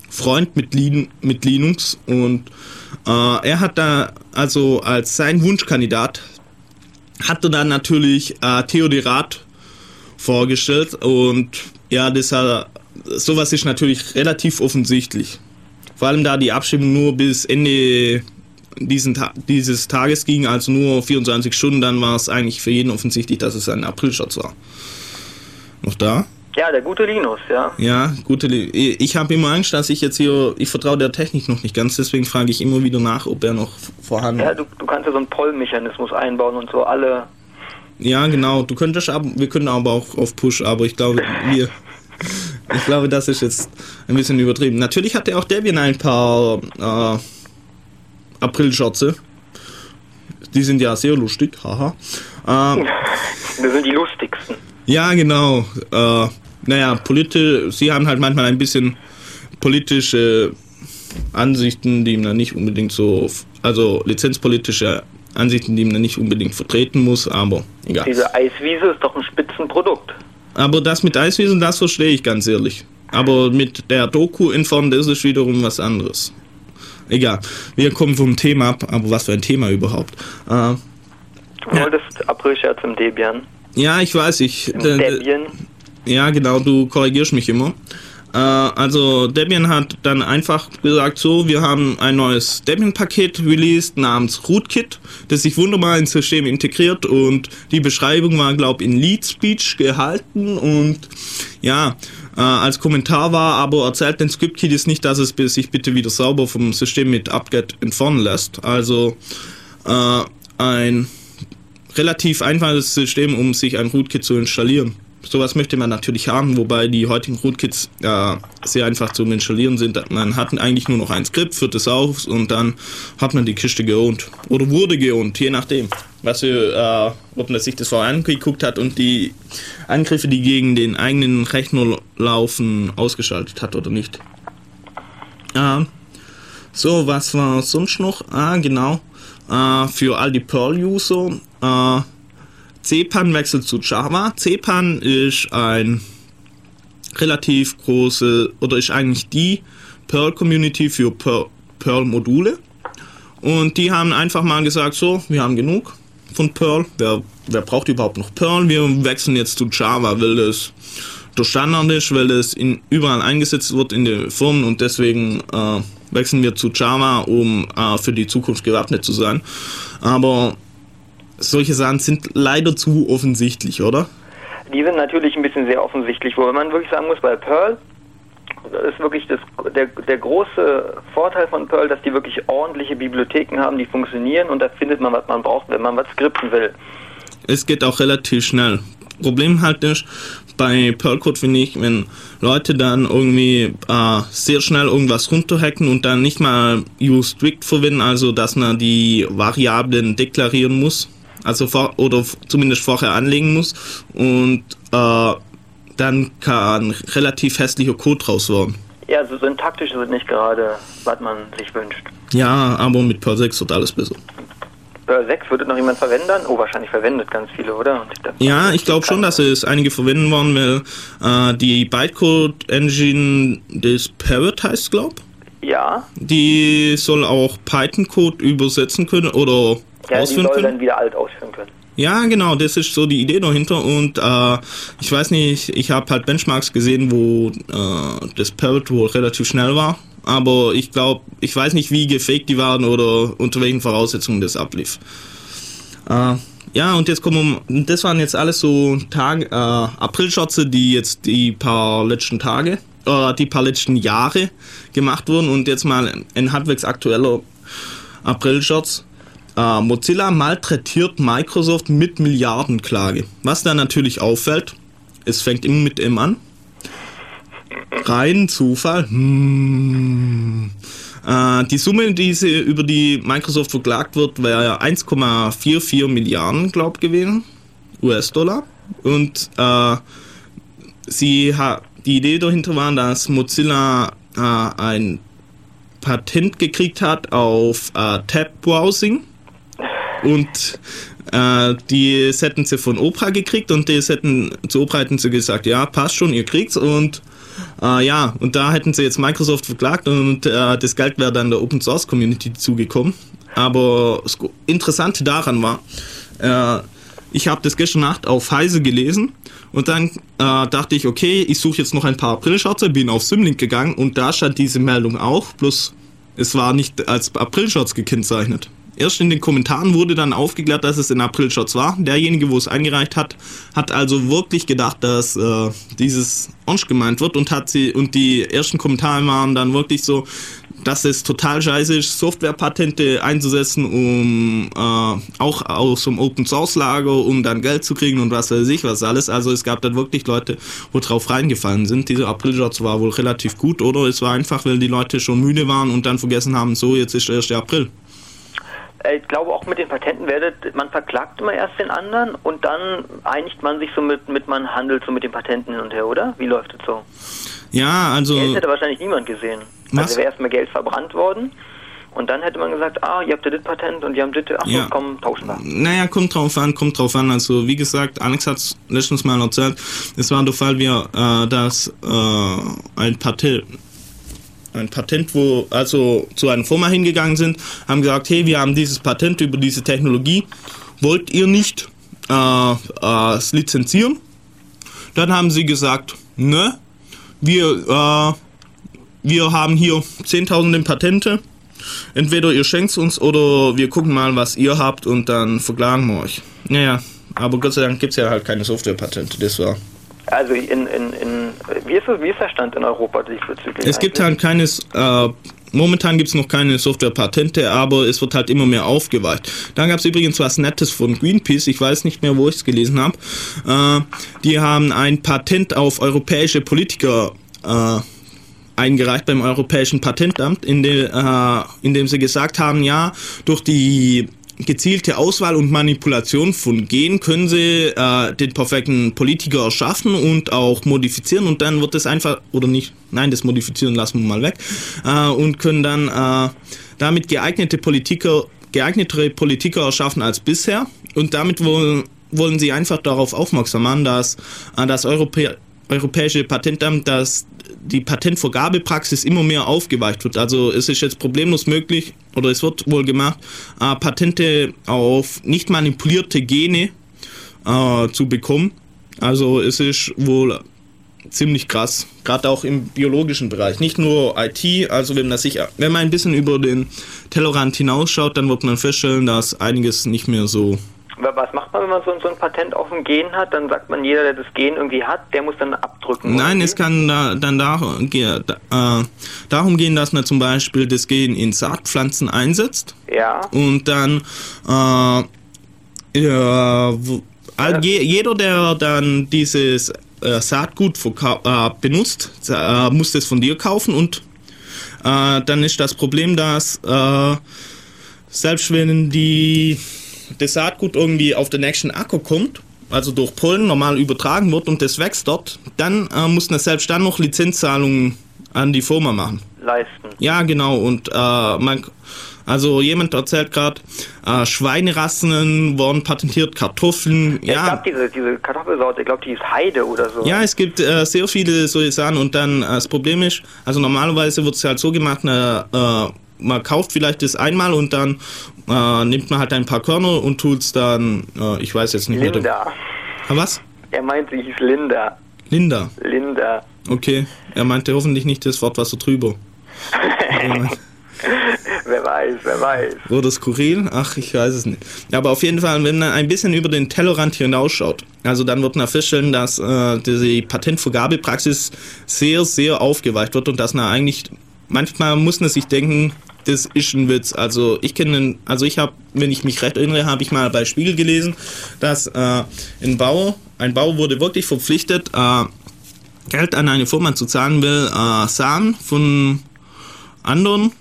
Freund mit, Lin mit Linux und äh, er hat da also als sein Wunschkandidat hat er dann natürlich äh, Theodor Rath vorgestellt und ja, das hat, sowas ist natürlich relativ offensichtlich. Vor allem da die Abstimmung nur bis Ende diesen Ta dieses Tages ging, also nur 24 Stunden, dann war es eigentlich für jeden offensichtlich, dass es ein Aprilscherz war. Noch da? Ja, der gute Linus, ja. Ja, gute. Le ich habe immer Angst, dass ich jetzt hier, ich vertraue der Technik noch nicht ganz, deswegen frage ich immer wieder nach, ob er noch vorhanden Ja, ist. du, du kannst ja so einen Poll-Mechanismus einbauen und so alle. Ja, genau. Du könntest aber, wir können aber auch auf Push, aber ich glaube, wir, ich glaube, das ist jetzt ein bisschen übertrieben. Natürlich hatte auch Debian ein paar äh, Aprilschotze. Die sind ja sehr lustig, haha. Äh, Das sind die lustigsten. ja, genau. Äh, naja, politisch, sie haben halt manchmal ein bisschen politische Ansichten, die man nicht unbedingt so, also lizenzpolitische Ansichten, die man nicht unbedingt vertreten muss, aber egal. Diese Eiswiese ist doch ein Spitzenprodukt. Aber das mit Eiswiesen, das verstehe ich ganz ehrlich. Aber mit der Doku in Form, das ist wiederum was anderes. Egal, wir kommen vom Thema ab, aber was für ein Thema überhaupt. Äh, Du wolltest Aprilscherz im Debian. ja, ich weiß, ich. Im d- Debian. Ja, genau, du korrigierst mich immer. Äh, also Debian hat dann einfach gesagt, so, wir haben ein neues Debian-Paket released namens Rootkit, das sich wunderbar ins System integriert und die Beschreibung war, glaube ich, in Lead Speech gehalten und ja, äh, als Kommentar war, aber erzählt den Script-Kiddies nicht, dass es sich bitte wieder sauber vom System mit upget entfernen lässt. Also äh, ein relativ einfaches System, um sich ein Rootkit zu installieren. Sowas möchte man natürlich haben, wobei die heutigen Rootkits äh, sehr einfach zum Installieren sind. Man hat eigentlich nur noch ein Skript, führt es auf und dann hat man die Kiste geohnt. Oder wurde geohnt, je nachdem. Was für, äh, ob man sich das vorher angeguckt hat und die Angriffe, die gegen den eigenen Rechner laufen, ausgeschaltet hat oder nicht. Ähm, so, was war sonst noch? Ah, genau. Äh, für all die Perl-User. CPAN wechselt zu Java. CPAN ist ein relativ große oder ist eigentlich die Perl-Community für Per- Perl-Module. Und die haben einfach mal gesagt, so, wir haben genug von Perl. Wer, wer braucht überhaupt noch Perl? Wir wechseln jetzt zu Java, weil das der Standard ist, weil es in, überall eingesetzt wird in den Firmen und deswegen äh, wechseln wir zu Java, um äh, für die Zukunft gewappnet zu sein. Aber solche Sachen sind leider zu offensichtlich, oder? Die sind natürlich ein bisschen sehr offensichtlich, wo man wirklich sagen muss, bei Perl ist wirklich das, der, der große Vorteil von Perl, dass die wirklich ordentliche Bibliotheken haben, die funktionieren und da findet man, was man braucht, wenn man was skripten will. Es geht auch relativ schnell. Problem halt ist, bei Perlcode finde ich, wenn Leute dann irgendwie äh, sehr schnell irgendwas runterhacken und dann nicht mal use strict verwenden, also dass man die Variablen deklarieren muss, also vor, oder zumindest vorher anlegen muss und äh, dann kann relativ hässlicher Code draus werden. Ja, so syntaktisch ist es nicht gerade, was man sich wünscht. Ja, aber mit Perl 6 wird alles besser. Perl 6 würde noch jemand verwenden? Oh, wahrscheinlich verwendet ganz viele, oder? Da- Ja, ich glaube schon, dass es einige verwenden wollen, weil äh, die Bytecode-Engine des Parrot heißt, glaube Ja, die soll auch Python-Code übersetzen können oder ja die ausführen soll können. dann wieder alt ausführen können. Ja, genau, das ist so die Idee dahinter und äh, ich weiß nicht, ich habe halt Benchmarks gesehen, wo äh, das Parrot wohl relativ schnell war, aber ich glaube, ich weiß nicht, wie gefaked die waren oder unter welchen Voraussetzungen das ablief. Äh, ja, und jetzt kommen wir, das waren jetzt alles so Tage, äh, Aprilschotze, die jetzt die paar letzten Tage, äh, die paar letzten Jahre gemacht wurden und jetzt mal ein halbwegs aktueller Aprilschotz. Äh, Mozilla malträtiert Microsoft mit Milliardenklage. Was da natürlich auffällt, es fängt immer mit M an. Rein Zufall. Hm. Äh, die Summe, die sie über die Microsoft verklagt wird, wäre 1,44 Milliarden, glaub gewesen, US-Dollar. Und äh, sie ha die Idee dahinter war, dass Mozilla äh, ein Patent gekriegt hat auf äh, Tab-Browsing. Und äh, die hätten sie von Opera gekriegt und das hätten, zu Opera hätten sie gesagt, ja, passt schon, ihr kriegt's. Und äh, ja, und da hätten sie jetzt Microsoft verklagt und äh, das Geld wäre dann der Open Source Community zugekommen. Aber das Interessante daran war, äh, ich habe das gestern Nacht auf Heise gelesen und dann äh, dachte ich, okay, ich suche jetzt noch ein paar Aprilschotze, bin auf Symlink gegangen und da stand diese Meldung auch, bloß es war nicht als Aprilshots gekennzeichnet. Erst in den Kommentaren wurde dann aufgeklärt, dass es ein Aprilshots war. Derjenige, wo es eingereicht hat, hat also wirklich gedacht, dass äh, dieses Onsch gemeint wird und hat sie und die ersten Kommentare waren dann wirklich so, dass es total scheiße ist, Softwarepatente einzusetzen, um äh, auch aus dem Open Source Lager, um dann Geld zu kriegen und was weiß ich was alles. Also es gab dann wirklich Leute, wo drauf reingefallen sind. Dieser Aprilshots war wohl relativ gut, oder? Es war einfach, weil die Leute schon müde waren und dann vergessen haben, so jetzt ist der 1. April. Äh, Ich glaube auch mit den Patenten werdet, man verklagt immer erst den anderen und dann einigt man sich so mit, mit man handelt so mit den Patenten hin und her, oder? Wie läuft es so? Ja, also Geld hätte wahrscheinlich niemand gesehen. Was? Also wäre erstmal Geld verbrannt worden und dann hätte man gesagt, ah, ihr habt ja das Patent und die haben das, ach so, Ja. komm, tauschen wir. Naja, kommt drauf an, kommt drauf an. Also wie gesagt, Alex hat es letztens mal erzählt, es war der Fall, wir, äh, dass äh, ein Patent ein Patent, wo also zu einer Firma hingegangen sind, haben gesagt, hey, wir haben dieses Patent über diese Technologie, wollt ihr nicht äh, äh, es lizenzieren? Dann haben sie gesagt, ne, wir, äh, wir haben hier 10.000 Patente, entweder ihr schenkt uns oder wir gucken mal, was ihr habt und dann verklagen wir euch. Naja, aber Gott sei Dank gibt es ja halt keine Softwarepatente, das war. Also in, in, in wie ist es, wie ist der Stand in Europa diesbezüglich? Es gibt eigentlich? halt keines, äh, momentan gibt es noch keine Softwarepatente, aber es wird halt immer mehr aufgeweicht. Dann gab es übrigens was Nettes von Greenpeace, ich weiß nicht mehr, wo ich es gelesen habe. Äh, die haben ein Patent auf europäische Politiker äh, eingereicht beim Europäischen Patentamt, in, de, äh, in dem sie gesagt haben, ja, durch die gezielte Auswahl und Manipulation von Gen können sie äh, den perfekten Politiker erschaffen und auch modifizieren und dann wird es einfach, oder nicht, nein, das modifizieren lassen wir mal weg, äh, und können dann äh, damit geeignete Politiker, geeignetere Politiker erschaffen als bisher. Und damit wollen, wollen sie einfach darauf aufmerksam machen, dass äh, das Europä Europäische Patentamt, dass die Patentvergabepraxis immer mehr aufgeweicht wird. Also es ist jetzt problemlos möglich, oder es wird wohl gemacht, äh, Patente auf nicht manipulierte Gene äh, zu bekommen. Also es ist wohl ziemlich krass. Gerade auch im biologischen Bereich. Nicht nur IT, also wenn, das sich, wenn man ein bisschen über den Tellerrand hinausschaut, dann wird man feststellen, dass einiges nicht mehr so. Was macht man, wenn man so, so ein Patent auf ein Gen hat? Dann sagt man, jeder, der das Gen irgendwie hat, der muss dann abdrücken. Nein, es kann da, dann dar, äh, darum gehen, dass man zum Beispiel das Gen in Saatpflanzen einsetzt Ja. und dann äh, ja, je, jeder, der dann dieses äh, Saatgut äh, benutzt, äh, muss das von dir kaufen und äh, dann ist das Problem, dass selbst wenn die, das Saatgut irgendwie auf den nächsten Acker kommt, also durch Pollen normal übertragen wird und das wächst dort, dann äh, muss man selbst dann noch Lizenzzahlungen an die Firma machen. Leisten. Ja, genau. Und äh, man, also jemand erzählt gerade, äh, Schweinerassen wurden patentiert, Kartoffeln. Ja. Ich Ja, glaube, diese, diese Kartoffelsorte, ich glaube, die ist Heide oder so. ja, es gibt äh, sehr viele solche Sachen. Und dann äh, das Problem ist, also normalerweise wird es halt so gemacht, na, äh, man kauft vielleicht das einmal und dann äh, nimmt man halt ein paar Körner und tut es dann, äh, ich weiß jetzt nicht mehr. Linda. Ah, was? Er meint, sie hieß Linda. Linda. Linda. Okay. Er meinte hoffentlich nicht das Wort Wasser drüber. Wer weiß, wer weiß. Oder skurril? Ach, ich weiß es nicht. Aber auf jeden Fall, wenn man ein bisschen über den Tellerrand hinausschaut, also dann wird man feststellen, dass äh, die Patentvergabepraxis sehr, sehr aufgeweicht wird und dass man eigentlich, manchmal muss man sich denken, das ist ein Witz. Also ich kenne, also ich habe, wenn ich mich recht erinnere, habe ich mal bei Spiegel gelesen, dass äh, ein Bauer, ein Bauer wurde wirklich verpflichtet, äh, Geld an eine Firma zu zahlen, will äh, Samen von anderen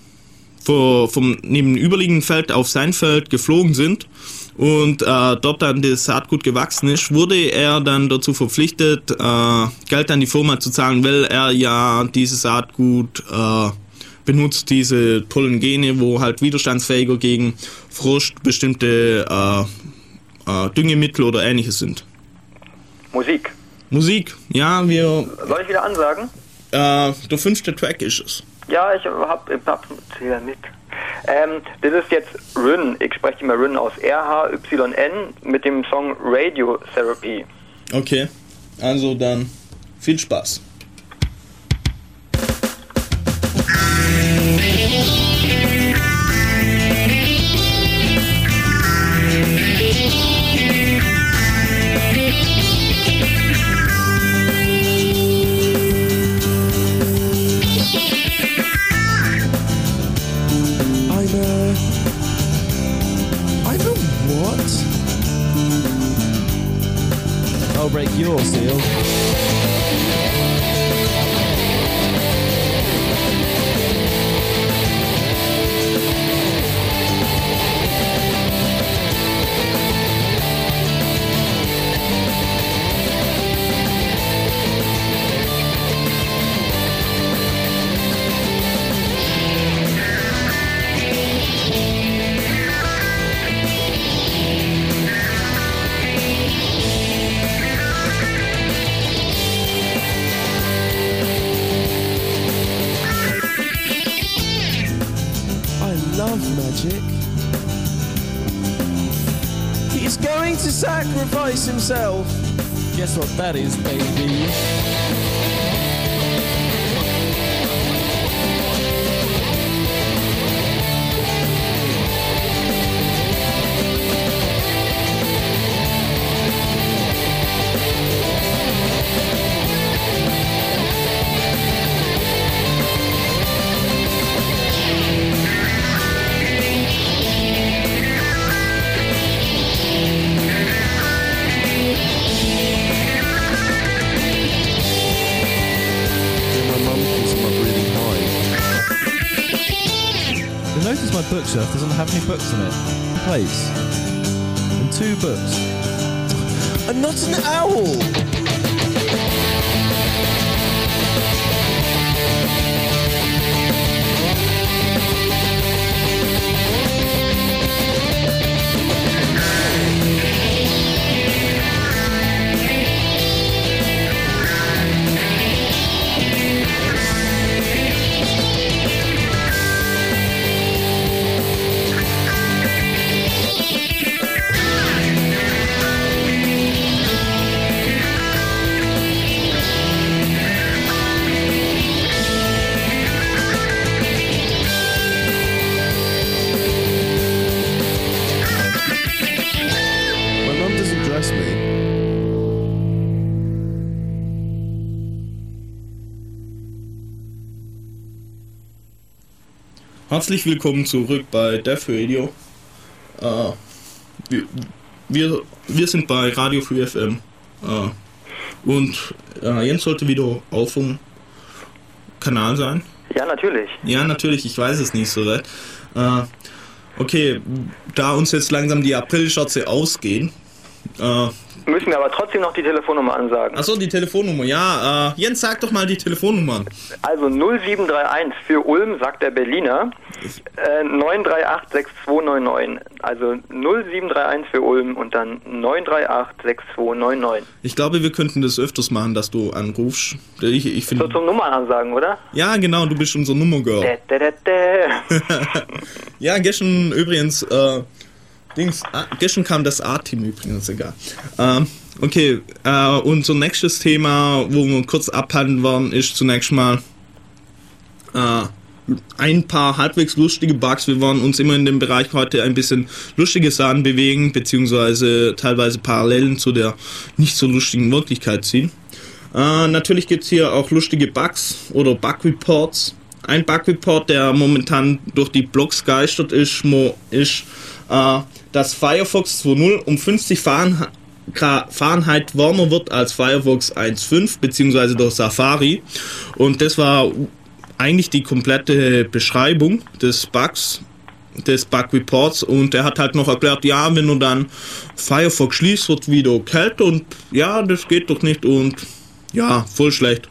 vor, vom nebenüberliegenden Feld auf sein Feld geflogen sind und äh, dort dann das Saatgut gewachsen ist, wurde er dann dazu verpflichtet, äh, Geld an die Firma zu zahlen, weil er ja dieses Saatgut äh, benutzt, diese tollen Gene, wo halt widerstandsfähiger gegen Frost bestimmte äh, äh, Düngemittel oder ähnliches sind. Musik. Musik, ja, wir, Soll ich wieder ansagen? äh, der fünfte Track ist es. Ja, ich hab, ich hab zähl mit. Ähm, das ist jetzt Ryn, ich spreche immer Ryn aus, R-H-Y-N mit dem Song Radio Therapy. Okay, also dann viel Spaß. Break your seal. Guess what that is, baby? Books in it. Place. And two books. I'm not an owl. Herzlich willkommen zurück bei Def Radio. Äh, wir, wir, wir sind bei Radio Free FM. Äh, und äh, Jens sollte wieder auf dem Kanal sein. Ja, natürlich. Ja, natürlich, ich weiß es nicht so recht. Äh, okay, da uns jetzt langsam die Aprilschürze ausgehen. Müssen wir aber trotzdem noch die Telefonnummer ansagen. achso, die Telefonnummer. Ja, äh, Jens, sag doch mal die Telefonnummer. Also 0731 für Ulm, sagt der Berliner. Äh, 938 6299. Also 0731 für Ulm und dann 938 6299. Ich glaube, wir könnten das öfters machen, dass du anrufst. Ich, ich So zum Nummern ansagen, oder? Ja, genau, du bist unser Nummergirl. Ja, gestern übrigens, äh, Dings, ah, gestern kam das A-Team übrigens, egal. Ähm, okay, äh, unser nächstes Thema, wo wir kurz abhandeln werden, ist zunächst mal äh, ein paar halbwegs lustige Bugs. Wir wollen uns immer in dem Bereich heute ein bisschen lustige Sachen bewegen, beziehungsweise teilweise Parallelen zu der nicht so lustigen Wirklichkeit ziehen. Äh, natürlich gibt es hier auch lustige Bugs oder Bug-Reports. Ein Bug-Report, der momentan durch die Blogs geistert ist, ist äh, dass Firefox 2.0 um 50 Fahrenheit, wärmer wird als Firefox 1.5 beziehungsweise durch Safari. Und das war eigentlich die komplette Beschreibung des Bugs, des Bug Reports. Und er hat halt noch erklärt, ja, wenn du dann Firefox schließt, wird wieder kälter und ja, das geht doch nicht und ja, voll schlecht.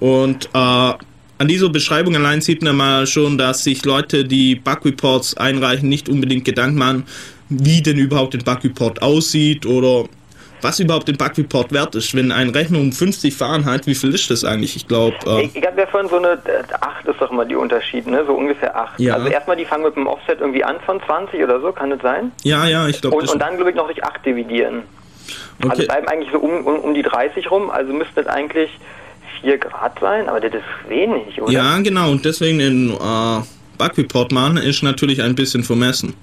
Und äh, an dieser Beschreibung allein sieht man mal schon, dass sich Leute, die Bug Reports einreichen, nicht unbedingt Gedanken machen, wie denn überhaupt ein Bug Report aussieht oder was überhaupt ein Bug Report wert ist. Wenn ein Rechner um 50 Fahrenheit, wie viel ist das eigentlich? Ich glaube, äh, Ich, ich habe ja vorhin so eine, äh, 8 ist doch immer die Unterschied, ne? So ungefähr 8. Ja. Also erstmal, die fangen mit dem Offset irgendwie an von 20 oder so, kann das sein? ja, ja, ich glaube, Und, und dann, glaube ich, noch durch 8 dividieren. Also Okay. bleiben eigentlich so um, um, um die 30 rum, also müsste es eigentlich 4 Grad sein, aber das ist wenig, oder? Ja, genau. Und deswegen den äh, Bug Report machen ist natürlich ein bisschen vermessen.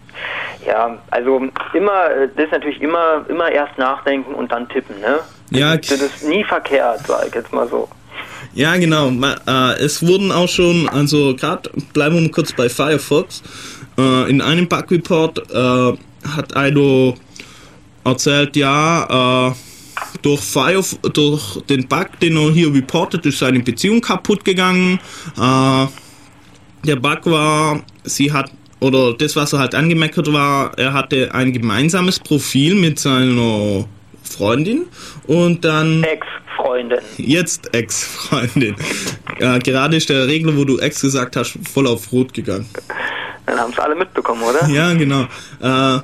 Ja, also immer, das ist natürlich immer, immer erst nachdenken und dann tippen, ne? Ja, Das ist nie verkehrt, sag ich jetzt mal so. Ja, genau. Äh, es wurden auch schon, also gerade bleiben wir mal kurz bei Firefox. Äh, in einem Bug Report äh, hat einer erzählt, ja, durch, Fire, durch den Bug, den er hier reportet, ist seine Beziehung kaputt gegangen. Äh, der Bug war, sie hat, oder das, was er halt angemeckert war, er hatte ein gemeinsames Profil mit seiner Freundin und dann Ex-Freundin. Jetzt Ex-Freundin. Ja, gerade ist der Regler, wo du Ex gesagt hast, voll auf Rot gegangen. Dann haben es alle mitbekommen, oder? Ja, genau. Äh,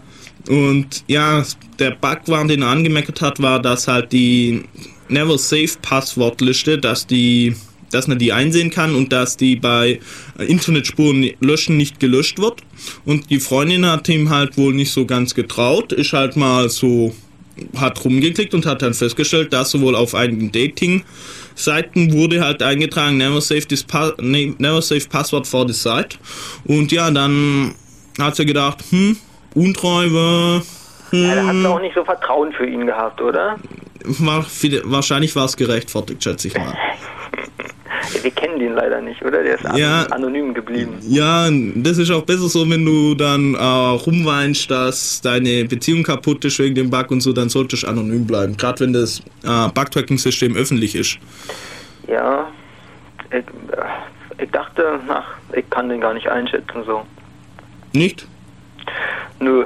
und ja, der Bug war, den er angemeckert hat, war, dass halt die Never Safe Passwortliste, dass die, dass man die einsehen kann und dass die bei äh, Internetspuren löschen nicht gelöscht wird. Und die Freundin hat ihm halt wohl nicht so ganz getraut, ist halt mal so hat rumgeklickt und hat dann festgestellt, dass sowohl auf einigen Dating-Seiten wurde halt eingetragen, never save, this pa ne- never save password for this site. Und ja, dann hat sie gedacht, hm, Untreue, Ja, da hat hm, sie auch nicht so Vertrauen für ihn gehabt, oder? war, wahrscheinlich war es gerechtfertigt, schätze ich mal. Wir kennen den leider nicht, oder? Der ist Ja. anonym geblieben. Ja, das ist auch besser so, wenn du dann äh, rumweinst, dass deine Beziehung kaputt ist wegen dem Bug und so, dann solltest du anonym bleiben. Gerade wenn das äh, Bug-Tracking-System öffentlich ist. Ja, ich, äh, ich dachte, ach, ich kann den gar nicht einschätzen, so. Nicht? Nö.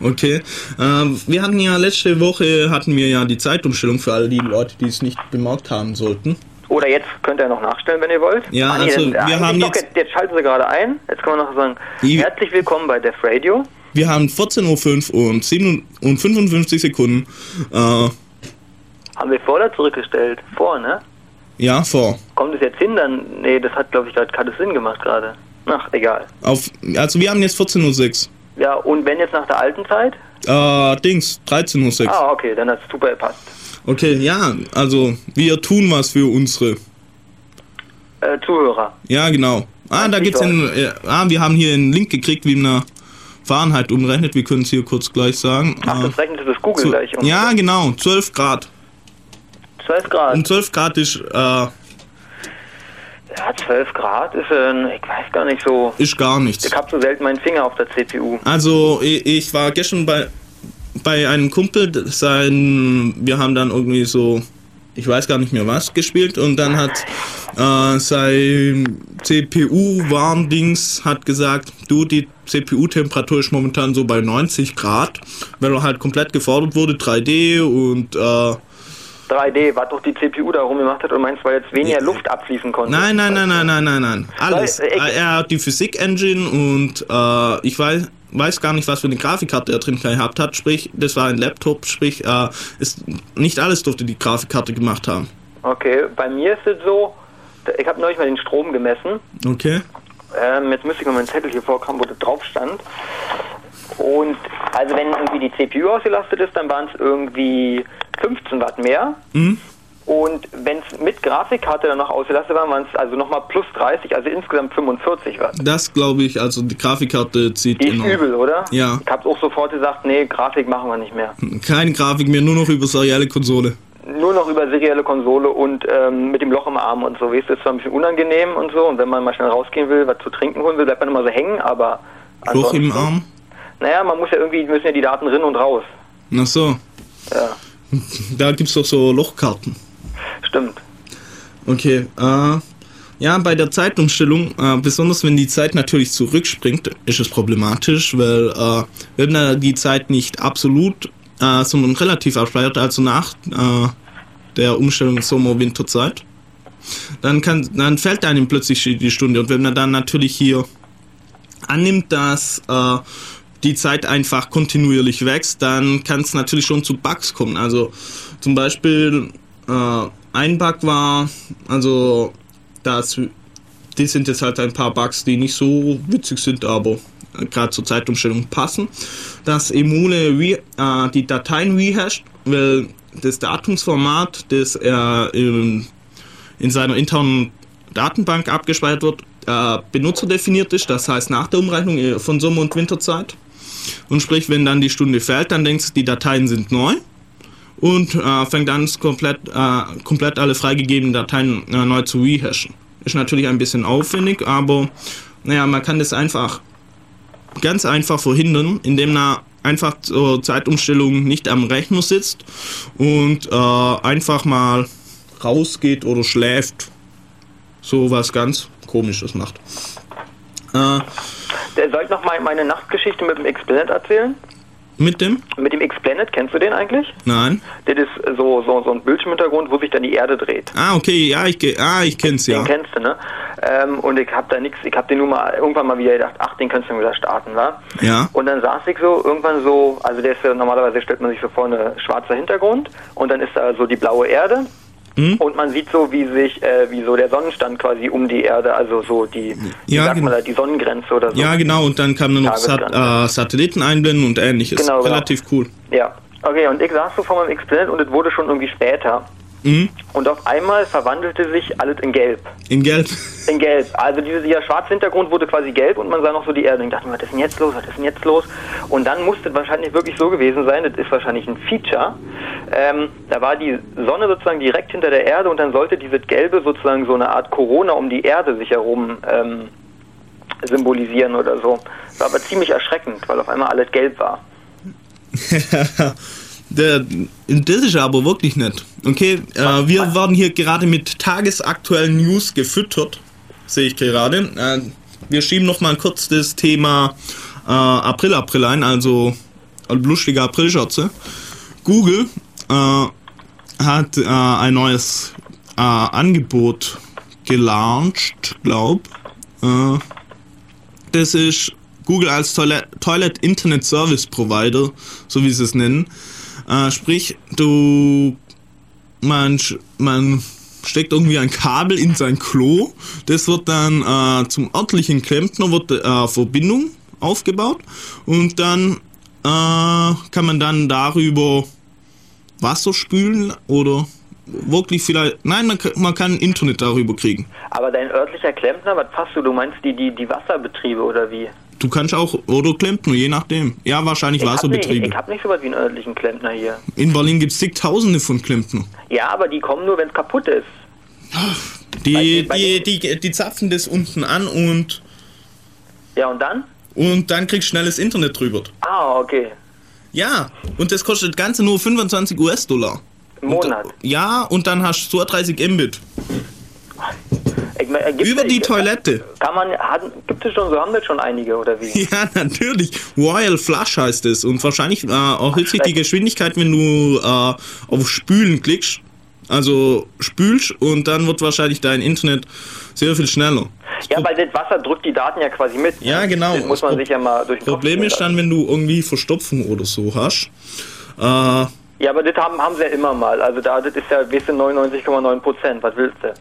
Okay. Ähm, wir hatten ja letzte Woche hatten wir ja die Zeitumstellung für alle die Leute, die es nicht bemerkt haben sollten. Oder jetzt könnt ihr noch nachstellen, wenn ihr wollt. Ja, nee, also dann- wir eigentlich haben jetzt- jetzt... Jetzt schalten Sie gerade ein. Jetzt können wir noch sagen, Die- herzlich willkommen bei Def Radio. Wir haben 14.05 Uhr und, 7 und 55 Sekunden. Äh, Haben wir vor oder zurückgestellt? Vor, ne? ja, vor. Kommt es jetzt hin, dann... Nee, das hat, glaube ich, gerade keinen Sinn gemacht gerade. Ach, egal. Auf, also wir haben jetzt 14.06 Ja, und wenn jetzt nach der alten Zeit? Uhr. Äh, Dings, 13.06 Uhr. Ah, okay, dann hat es super gepasst. Okay, ja, also wir tun was für unsere. Äh, Zuhörer. Ja, genau. Ah, da gibt's einen, äh, ah, wir haben hier einen Link gekriegt, wie man Fahrenheit umrechnet. Wir können es hier kurz gleich sagen. Ach, Äh, das rechnet das Google zu, gleich um. ja, genau, 12 Grad. 12 Grad. Um 12 Grad ist, äh, Ja, 12 Grad ist, äh, ich weiß gar nicht so. Ist gar nichts. Ich hab so selten meinen Finger auf der CPU. Also ich, ich war gestern bei, bei einem Kumpel, sein, wir haben dann irgendwie so, ich weiß gar nicht mehr was gespielt und dann hat äh, sein CPU-Warndings hat gesagt, du, die CPU-Temperatur ist momentan so bei 90 Grad, weil er halt komplett gefordert wurde, 3D und äh, 3D, was doch die CPU da rumgemacht hat und meinst, weil jetzt weniger. Luft abfließen konnte. Nein, nein, nein, nein, nein, nein, nein. Alles. Äh, ich- er hat die Physik-Engine und äh, ich weiß, weiß gar nicht, was für eine Grafikkarte er drin gehabt hat. Sprich, das war ein Laptop, sprich, äh, ist, nicht alles durfte die Grafikkarte gemacht haben. Okay, bei mir ist es so, ich habe neulich mal den Strom gemessen. Okay. Ähm, jetzt müsste ich mal meinen Zettel hier vorkommen, wo das drauf stand. Und also wenn irgendwie die CPU ausgelastet ist, dann waren es irgendwie 15 Watt mehr. Mhm. Und wenn es mit Grafikkarte dann noch ausgelastet war, waren es also nochmal plus 30, also insgesamt 45 Watt. Das glaube ich, also die Grafikkarte zieht Die ist enorm. übel, oder? Ja. Ich habe auch sofort gesagt, nee, Grafik machen wir nicht mehr. Keine Grafik mehr, nur noch über serielle Konsole. Nur noch über serielle Konsole und ähm, mit dem Loch im Arm und so. Weißt du, ist zwar ein bisschen unangenehm und so. Und wenn man mal schnell rausgehen will, was zu trinken holen will, bleibt man immer so hängen, aber. Loch im Arm. Naja, man muss ja irgendwie, müssen ja die Daten rein und raus. Ach so. Ja, Da gibt's doch so Lochkarten. Stimmt. Okay, äh, ja, bei der Zeitumstellung, äh, besonders wenn die Zeit natürlich zurückspringt, ist es problematisch, weil äh, wenn er die Zeit nicht absolut, äh, sondern relativ abspeichert, also nach äh, der Umstellung Sommer-Winterzeit, dann kann, dann fällt einem plötzlich die Stunde und wenn man dann natürlich hier annimmt, dass äh, die Zeit einfach kontinuierlich wächst, dann kann es natürlich schon zu Bugs kommen. Also zum Beispiel äh, ein Bug war, also das, die sind jetzt halt ein paar Bugs, die nicht so witzig sind, aber gerade zur Zeitumstellung passen. Dass Emule re, äh, die Dateien rehasht, weil das Datumsformat, das er in, in seiner internen Datenbank abgespeichert wird, äh, benutzerdefiniert ist, das heißt nach der Umrechnung äh, von Sommer- und Winterzeit. Und sprich, wenn dann die Stunde fällt, dann denkst du, die Dateien sind neu und äh, fängt an, komplett, äh, komplett alle freigegebenen Dateien äh, neu zu rehashen. Ist natürlich ein bisschen aufwendig, aber naja, man kann das einfach ganz einfach verhindern, indem man einfach zur Zeitumstellung nicht am Rechner sitzt und äh, einfach mal rausgeht oder schläft. So was ganz komisches macht. Äh, soll ich noch mal meine Nachtgeschichte mit dem X-Planet erzählen? Mit dem? Mit dem X-Planet, kennst du den eigentlich? Nein. Das ist so, so, so ein Bildschirmhintergrund, wo sich dann die Erde dreht. Ah, okay, ja, ich, ah, ich kenn's ja. Den kennst du, ne? Ähm, und ich hab da nichts, ich hab den nur mal irgendwann mal wieder gedacht, ach, den kannst du wieder starten, wa? Ja. Und dann saß ich so irgendwann so, also der ist ja normalerweise stellt man sich so vor, eine schwarzer Hintergrund und dann ist da so die blaue Erde. Mhm. Und man sieht so, wie sich, äh, wie so der Sonnenstand quasi um die Erde, also so die, Ja, sagt man genau. da, die Sonnengrenze oder so. Ja, genau, und dann kann man noch Sat äh, Satelliten einblenden und ähnliches. Genau, genau. Relativ cool. Ja. Okay, und ich saß so vor meinem X-Planet und es wurde schon irgendwie später. Mhm. Und auf einmal verwandelte sich alles in Gelb. In Gelb. In Gelb. Also dieser, dieser schwarze Hintergrund wurde quasi gelb und man sah noch so die Erde. Und ich dachte mir, was ist denn jetzt los? Was ist denn jetzt los? Und dann musste es wahrscheinlich wirklich so gewesen sein, das ist wahrscheinlich ein Feature. Ähm, da war die Sonne sozusagen direkt hinter der Erde und dann sollte dieses Gelbe sozusagen so eine Art Corona um die Erde sich herum ähm, symbolisieren oder so. War aber ziemlich erschreckend, weil auf einmal alles gelb war. Der, das ist aber wirklich nett. Okay, äh, wir werden hier gerade mit tagesaktuellen News gefüttert, sehe ich gerade. Äh, wir schieben noch mal kurz das Thema äh, April April ein, also lustige Aprilschürze. Google äh, hat äh, ein neues äh, Angebot gelauncht, glaub. Das ist Google als Toilet, Toilet Internet Service Provider, so wie sie es nennen. Äh, sprich, du man, man steckt irgendwie ein Kabel in sein Klo. Das wird dann äh, zum örtlichen Klempner wird äh, Verbindung aufgebaut und dann äh, kann man dann darüber Wasser spülen oder wirklich vielleicht. Nein, man, man kann Internet darüber kriegen. Aber dein örtlicher Klempner, was passt du? Du meinst die, die, die Wasserbetriebe oder wie? Du kannst auch, oder Klempner, je nachdem. Ja, wahrscheinlich Ich hab, nicht, Wasserbetriebe. ich hab nicht so was wie einen örtlichen Klempner hier. In Berlin gibt es zigtausende von Klempner. Ja, aber die kommen nur, wenn es kaputt ist. Die, die, den- die, die zapfen das unten an und, Ja, und dann? und dann kriegst du schnelles Internet drüber. Ah, okay. Ja, und das kostet ganze nur 25 US-Dollar. Im Monat. Ja, und dann hast du 32 Mbit. Gibt's- Über die Toilette. Kann man, hat, gibt es schon, so haben das schon einige, oder wie? Ja, natürlich. Royal Flush heißt es. Und wahrscheinlich äh, erhöht sich die Geschwindigkeit, wenn du äh, auf Spülen klickst. Also spülst und dann wird wahrscheinlich dein Internet sehr viel schneller. Ja, weil das Wasser drückt die Daten ja quasi mit. Ja, genau. Das muss man sich ja mal durch den Kopf Problem gehen ist dann, wenn du irgendwie Verstopfung oder so hast. Äh, Ja, aber das haben, haben sie ja immer mal. Also da, das ist ja, weißt du, 99,9 Prozent. Was willst du?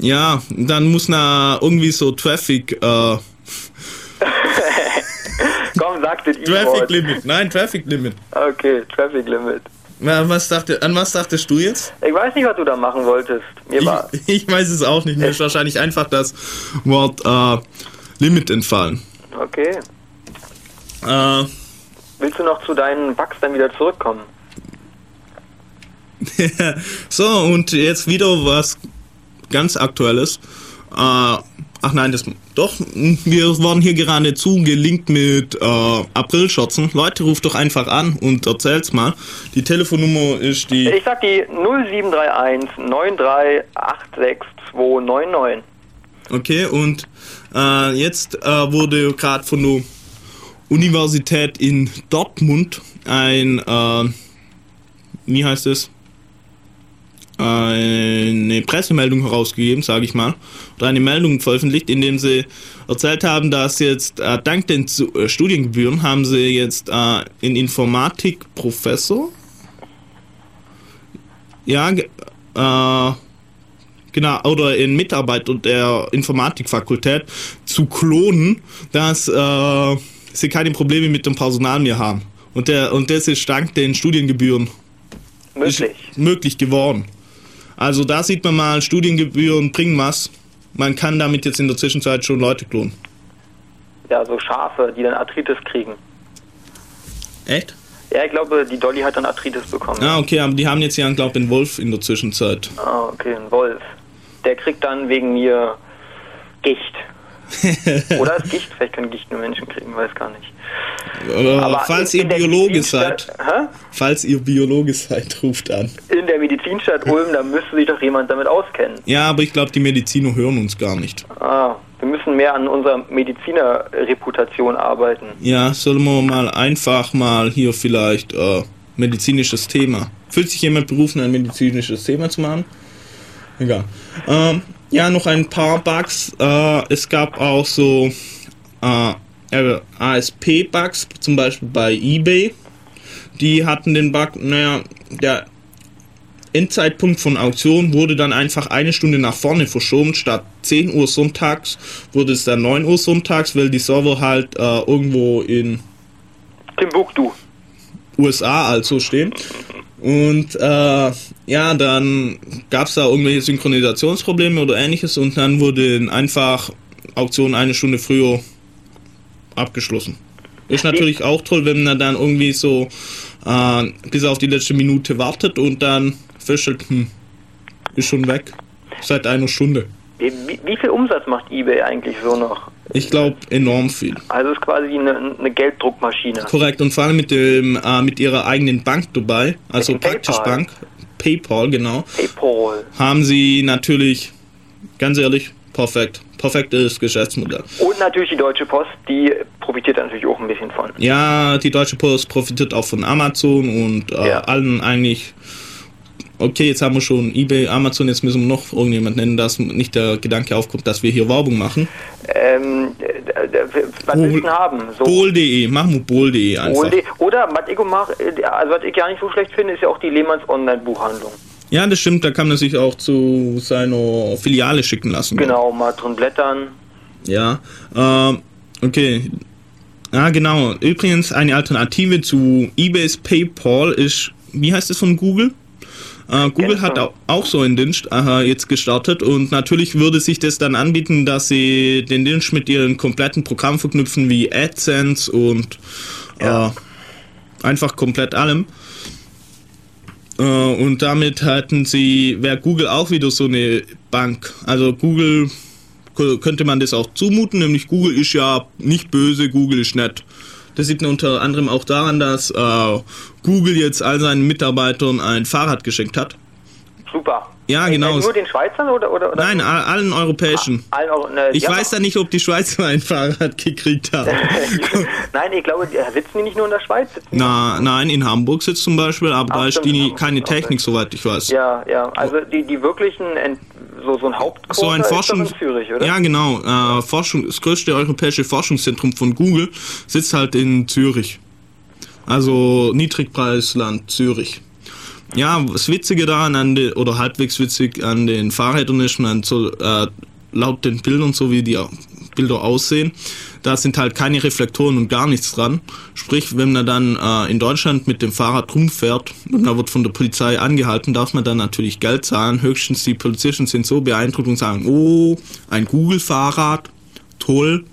Ja, dann muss na irgendwie so Traffic, äh, Komm, sag das Traffic. Limit. Nein, Traffic Limit. Okay, Traffic Limit. Na, Was dachte, an was dachtest du jetzt? Ich weiß nicht, was du da machen wolltest. Mir war, Ich, ich weiß es auch nicht. Mir ist wahrscheinlich einfach das Wort äh, Limit entfallen. okay. Äh, Willst du noch zu deinen Bugs dann wieder zurückkommen? so, und jetzt wieder was ganz Aktuelles. Äh, ach nein, das doch, wir waren hier gerade zugelinkt mit äh, Aprilschotzen. Leute, ruft doch einfach an und erzählt's mal. Die Telefonnummer ist die. Ich sag die 0731 9386299. Okay, und äh, jetzt äh, wurde gerade von der Universität in Dortmund ein, äh, wie heißt es, eine Pressemeldung herausgegeben, sage ich mal, oder eine Meldung veröffentlicht, in dem sie erzählt haben, dass jetzt äh, dank den Zu- äh, Studiengebühren haben sie jetzt äh, einen Informatikprofessor, ja, äh, Genau, oder in Mitarbeiter der Informatikfakultät zu klonen, dass äh, sie keine Probleme mit dem Personal mehr haben. Und, der, und das ist dank den Studiengebühren Möglich. möglich geworden. Also da sieht man mal, Studiengebühren bringen was. Man kann damit jetzt in der Zwischenzeit schon Leute klonen. Ja, so Schafe, die dann Arthritis kriegen. Echt? Ja, ich glaube, die Dolly hat dann Arthritis bekommen. Ah, okay, aber die haben jetzt ja, glaube ich, einen Wolf in der Zwischenzeit. Ah, okay, ein Wolf. Der kriegt dann wegen mir Gicht. Oder ist Gicht? Vielleicht können Gicht nur Menschen kriegen, weiß gar nicht. Aber, Aber falls in- ihr in Biologe seid, Hä? falls ihr Biologe seid, ruft an. In der Medizinstadt Ulm, da müsste sich doch jemand damit auskennen. Ja, aber ich glaube, die Mediziner hören uns gar nicht. Ah, wir müssen mehr an unserer Medizinerreputation arbeiten. Ja, sollen wir mal einfach mal hier vielleicht äh, medizinisches Thema. Fühlt sich jemand berufen, ein medizinisches Thema zu machen? Egal. Ähm, ja, noch ein paar Bugs. Äh, es gab auch so äh, ASP-Bugs, zum Beispiel bei eBay. Die hatten den Bug, naja, der Endzeitpunkt von Auktion wurde dann einfach eine Stunde nach vorne verschoben. Statt 10 Uhr sonntags wurde es dann 9 Uhr sonntags, weil die Server halt äh, irgendwo in Timbuktu. USA also stehen. Und äh, ja, dann gab es da irgendwelche Synchronisationsprobleme oder ähnliches und dann wurde einfach Auktion eine Stunde früher abgeschlossen. Ist natürlich auch toll, wenn man dann irgendwie so äh, bis auf die letzte Minute wartet und dann feststellt, hm, ist schon weg. Seit einer Stunde. Wie, wie, wie viel Umsatz macht eBay eigentlich so noch? Ich glaube enorm viel. Also es ist quasi eine, eine Gelddruckmaschine. Korrekt, und vor allem mit, dem, äh, mit ihrer eigenen Bank dabei, also praktisch PayPal. Bank, PayPal, genau, PayPal. haben sie natürlich, ganz ehrlich, perfekt. Perfektes Geschäftsmodell. Und natürlich die Deutsche Post, die profitiert natürlich auch ein bisschen von. Ja, die Deutsche Post profitiert auch von Amazon und äh, Ja. allen eigentlich. Okay, jetzt haben wir schon eBay, Amazon, jetzt müssen wir noch irgendjemand nennen, dass nicht der Gedanke aufkommt, dass wir hier Werbung machen. Ähm, was willst du denn haben? So Bol.de, machen wir Bol.de einfach. Bol.de. Oder was ich, mach, äh, also was ich gar nicht so schlecht finde, ist ja auch die Lehmanns Online-Buchhandlung. Ja, das stimmt, da kann man sich auch zu seiner Filiale schicken lassen. Genau, mal drin blättern. Ja, ähm, okay. Ah, genau. Übrigens, eine Alternative zu eBays PayPal ist, wie heißt es von Google? Äh, Google Ja, hat ja. au- auch so einen Dienst äh, jetzt gestartet und natürlich würde sich das dann anbieten, dass sie den Dienst mit ihren kompletten Programmen verknüpfen wie AdSense und Ja. äh, einfach komplett allem. Äh, und damit hatten sie, wäre Google auch wieder so eine Bank. Also Google könnte man das auch zumuten, nämlich Google ist ja nicht böse, Google ist nett. Das sieht man unter anderem auch daran, dass äh, Google jetzt all seinen Mitarbeitern ein Fahrrad geschenkt hat. Super. Ja, Äh, genau. Äh, nur den Schweizern oder? oder, oder Nein, all- allen europäischen. Allen Euro, ne, Ich weiß ja nicht, ob die Schweizer ein Fahrrad gekriegt haben. Nein, ich glaube, die, sitzen die nicht nur in der Schweiz? Na, nein, in Hamburg sitzt zum Beispiel, aber Ach, da ist die keine Okay. Technik, soweit ich weiß. Ja, ja. Also die, die wirklichen, Ent, so, so ein Hauptquarter so ein Forschung. in Zürich, oder? Ja, genau. Äh, Forschung, das größte europäische Forschungszentrum von Google sitzt halt in Zürich. Also Niedrigpreisland Zürich. Ja, das Witzige daran, an den, oder halbwegs witzig an den Fahrrädern ist, man soll, äh, laut den Bildern, so wie die Bilder aussehen, da sind halt keine Reflektoren und gar nichts dran. Sprich, wenn man dann äh, in Deutschland mit dem Fahrrad rumfährt und man wird von der Polizei angehalten, darf man dann natürlich Geld zahlen. Höchstens die Polizisten sind so beeindruckt und sagen, oh, ein Google-Fahrrad, toll.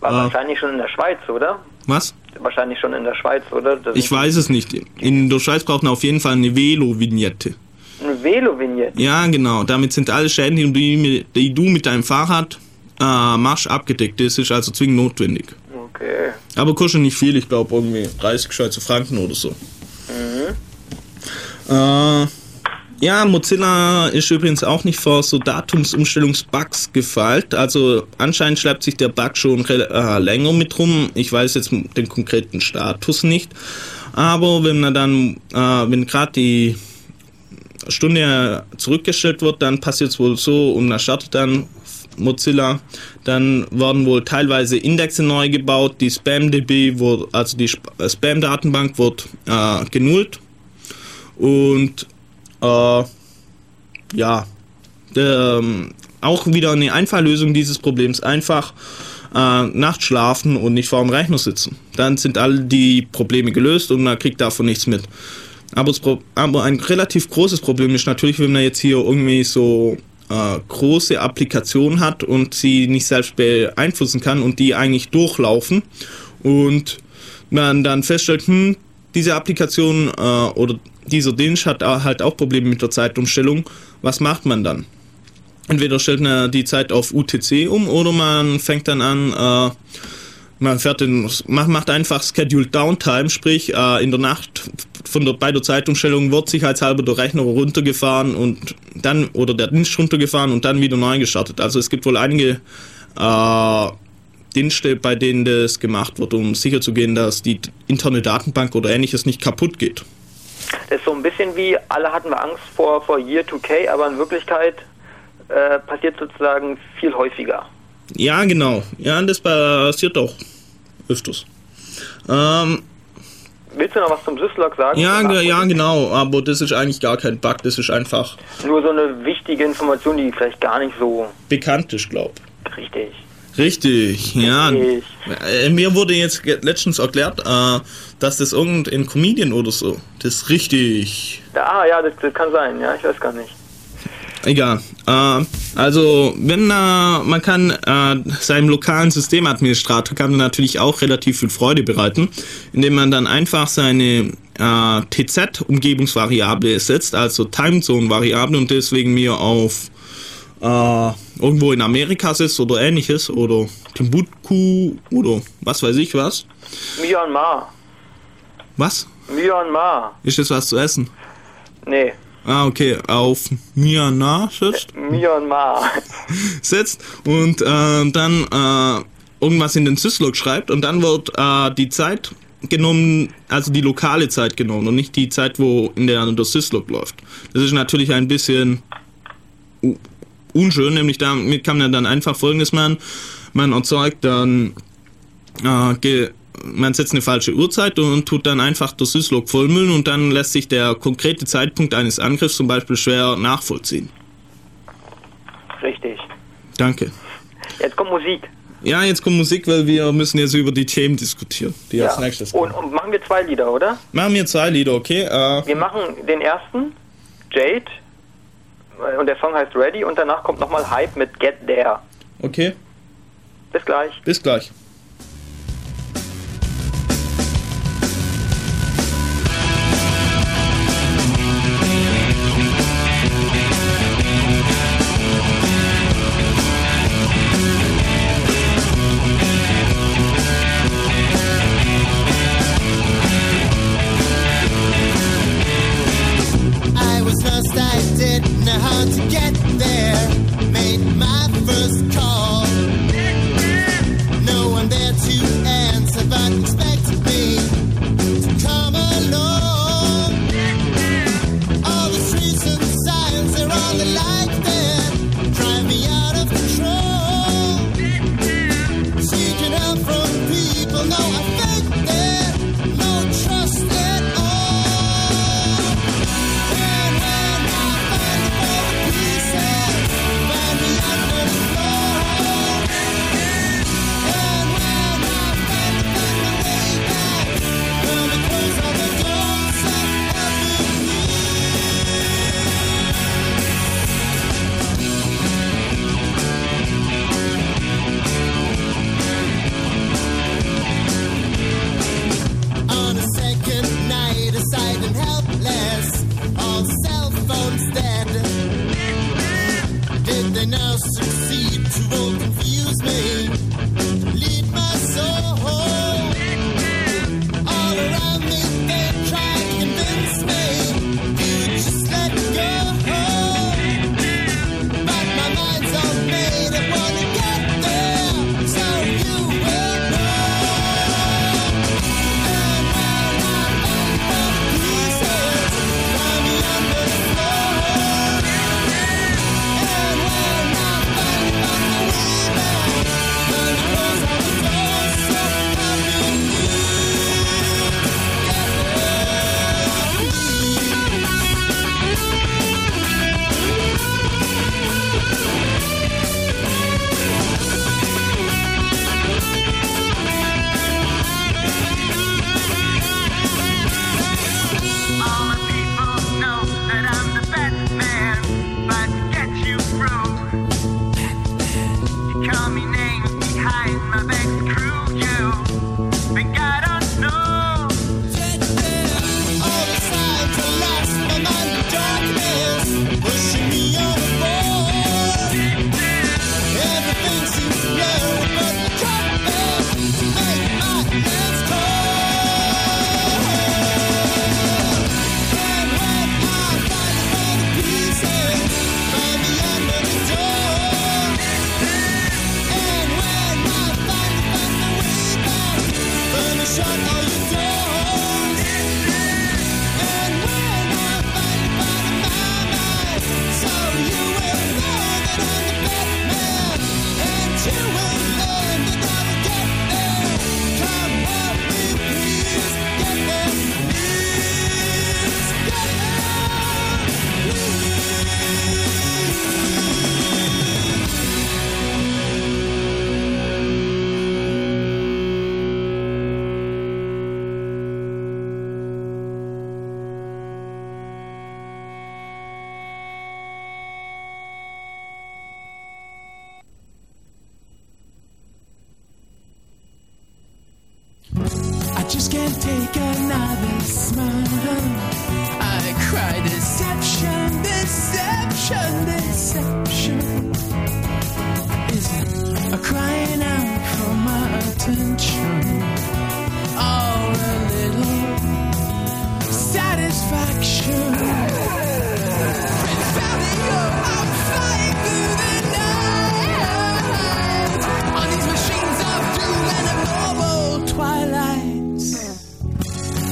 War Ah. wahrscheinlich schon in der Schweiz, oder? Was? Wahrscheinlich schon in der Schweiz, oder? Das Ich weiß es nicht. In der Schweiz braucht man auf jeden Fall eine Velo-Vignette. Eine Velo-Vignette. Ja, genau. Damit sind alle Schäden, die, die du mit deinem Fahrrad äh, machst, abgedeckt. Das ist also zwingend notwendig. Okay. Aber kostet nicht viel, ich glaube irgendwie 30 Schweizer Franken oder so. Äh, ja, Mozilla ist übrigens auch nicht vor so Datumsumstellungsbugs gefeilt. Also anscheinend schleppt sich der Bug schon äh, länger mit rum. Ich weiß jetzt den konkreten Status nicht. Aber wenn man dann, äh, wenn gerade die Stunde zurückgestellt wird, dann passiert es wohl so und dann startet dann Mozilla. Dann werden wohl teilweise Indexe neu gebaut. Die SpamDB, wurde, also die äh, Spam-Datenbank, wird äh, genullt. Und äh, ja, der, ähm, auch wieder eine Einfalllösung dieses Problems. Einfach äh, nachts schlafen und nicht vor dem Rechner sitzen. Dann sind all die Probleme gelöst und man kriegt davon nichts mit. Aber, aber ein relativ großes Problem ist natürlich, wenn man jetzt hier irgendwie so äh, große Applikationen hat und sie nicht selbst beeinflussen kann und die eigentlich durchlaufen und man dann feststellt, hm, diese Applikation äh, oder dieser Dienst hat au- halt auch Probleme mit der Zeitumstellung. Was macht man dann? Entweder stellt man die Zeit auf UTC um oder man fängt dann an, äh, man fährt den, macht, einfach Scheduled Downtime, sprich äh, in der Nacht von der, bei der Zeitumstellung wird sicherheitshalber der Rechner runtergefahren und dann oder der Dienst runtergefahren und dann wieder neu gestartet. Also es gibt wohl einige äh, Dienste, bei denen das gemacht wird, um sicherzugehen, dass die interne Datenbank oder ähnliches nicht kaputt geht. Das ist so ein bisschen wie, alle hatten wir Angst vor, vor Year 2K, aber in Wirklichkeit äh, passiert sozusagen viel häufiger. Ja, genau. Ja, das passiert auch öfters. Ähm, Willst du noch was zum Syslog sagen? ja, ge- ja, genau. Aber das ist eigentlich gar kein Bug. Das ist einfach Nur so eine wichtige Information, die vielleicht gar nicht so bekannt ist, glaub. richtig Richtig, ja. ist. Äh, mir wurde jetzt letztens erklärt, äh, dass das irgendein Comedian oder so. Das ist richtig. Ah, ja, das, das kann sein, ja, ich weiß gar nicht. Egal. Äh, also, wenn äh, man kann äh, seinem lokalen Systemadministrator kann man natürlich auch relativ viel Freude bereiten, indem man dann einfach seine äh, TZ-Umgebungsvariable setzt, also Timezone-Variable und deswegen mir auf äh, irgendwo in Amerika sitzt oder ähnliches oder Timbuktu oder was weiß ich was. Myanmar. Was? Myanmar. Ist das was zu essen? Nee, Ah, okay, auf Myanmar sitzt. Myanmar. setzt und äh, dann äh, irgendwas in den Syslog schreibt und dann wird äh, die Zeit genommen, also die lokale Zeit genommen und nicht die Zeit, wo in der der Syslog läuft. Das ist natürlich ein bisschen unschön, nämlich damit kann man dann einfach folgendes machen. Man erzeugt dann äh, ge man setzt eine falsche Uhrzeit und tut dann einfach das Syslog vollmüllen und dann lässt sich der konkrete Zeitpunkt eines Angriffs zum Beispiel schwer nachvollziehen. Richtig. Danke. Jetzt kommt Musik. Ja, jetzt kommt Musik, weil wir müssen jetzt über die Themen diskutieren, die als nächstes Und, kommen. und machen wir zwei Lieder, oder? Machen wir zwei Lieder, okay? Äh, Wir machen den ersten, Jade, und der Song heißt Ready, und danach kommt nochmal Hype mit Get There. okay, Bis gleich. bis gleich.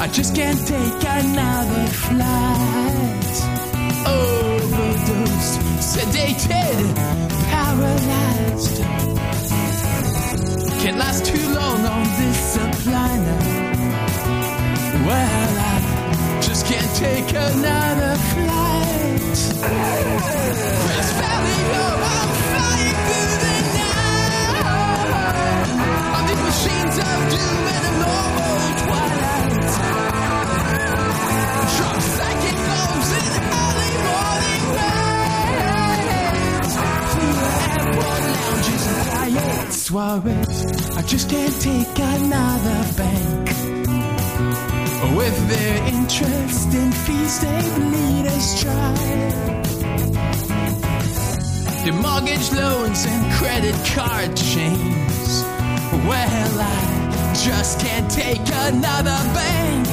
I just can't take another flight. Overdosed, sedated, paralyzed. Can't last too long on this supply now. Well, I just can't take another flight. Press Valley, no, I'm flying through the night. On these machines of doom and normal Suarez, I just can't take another bank. With their interest in fees, they bleed us dry. Their mortgage loans and credit card chains. Well, I just can't take another bank.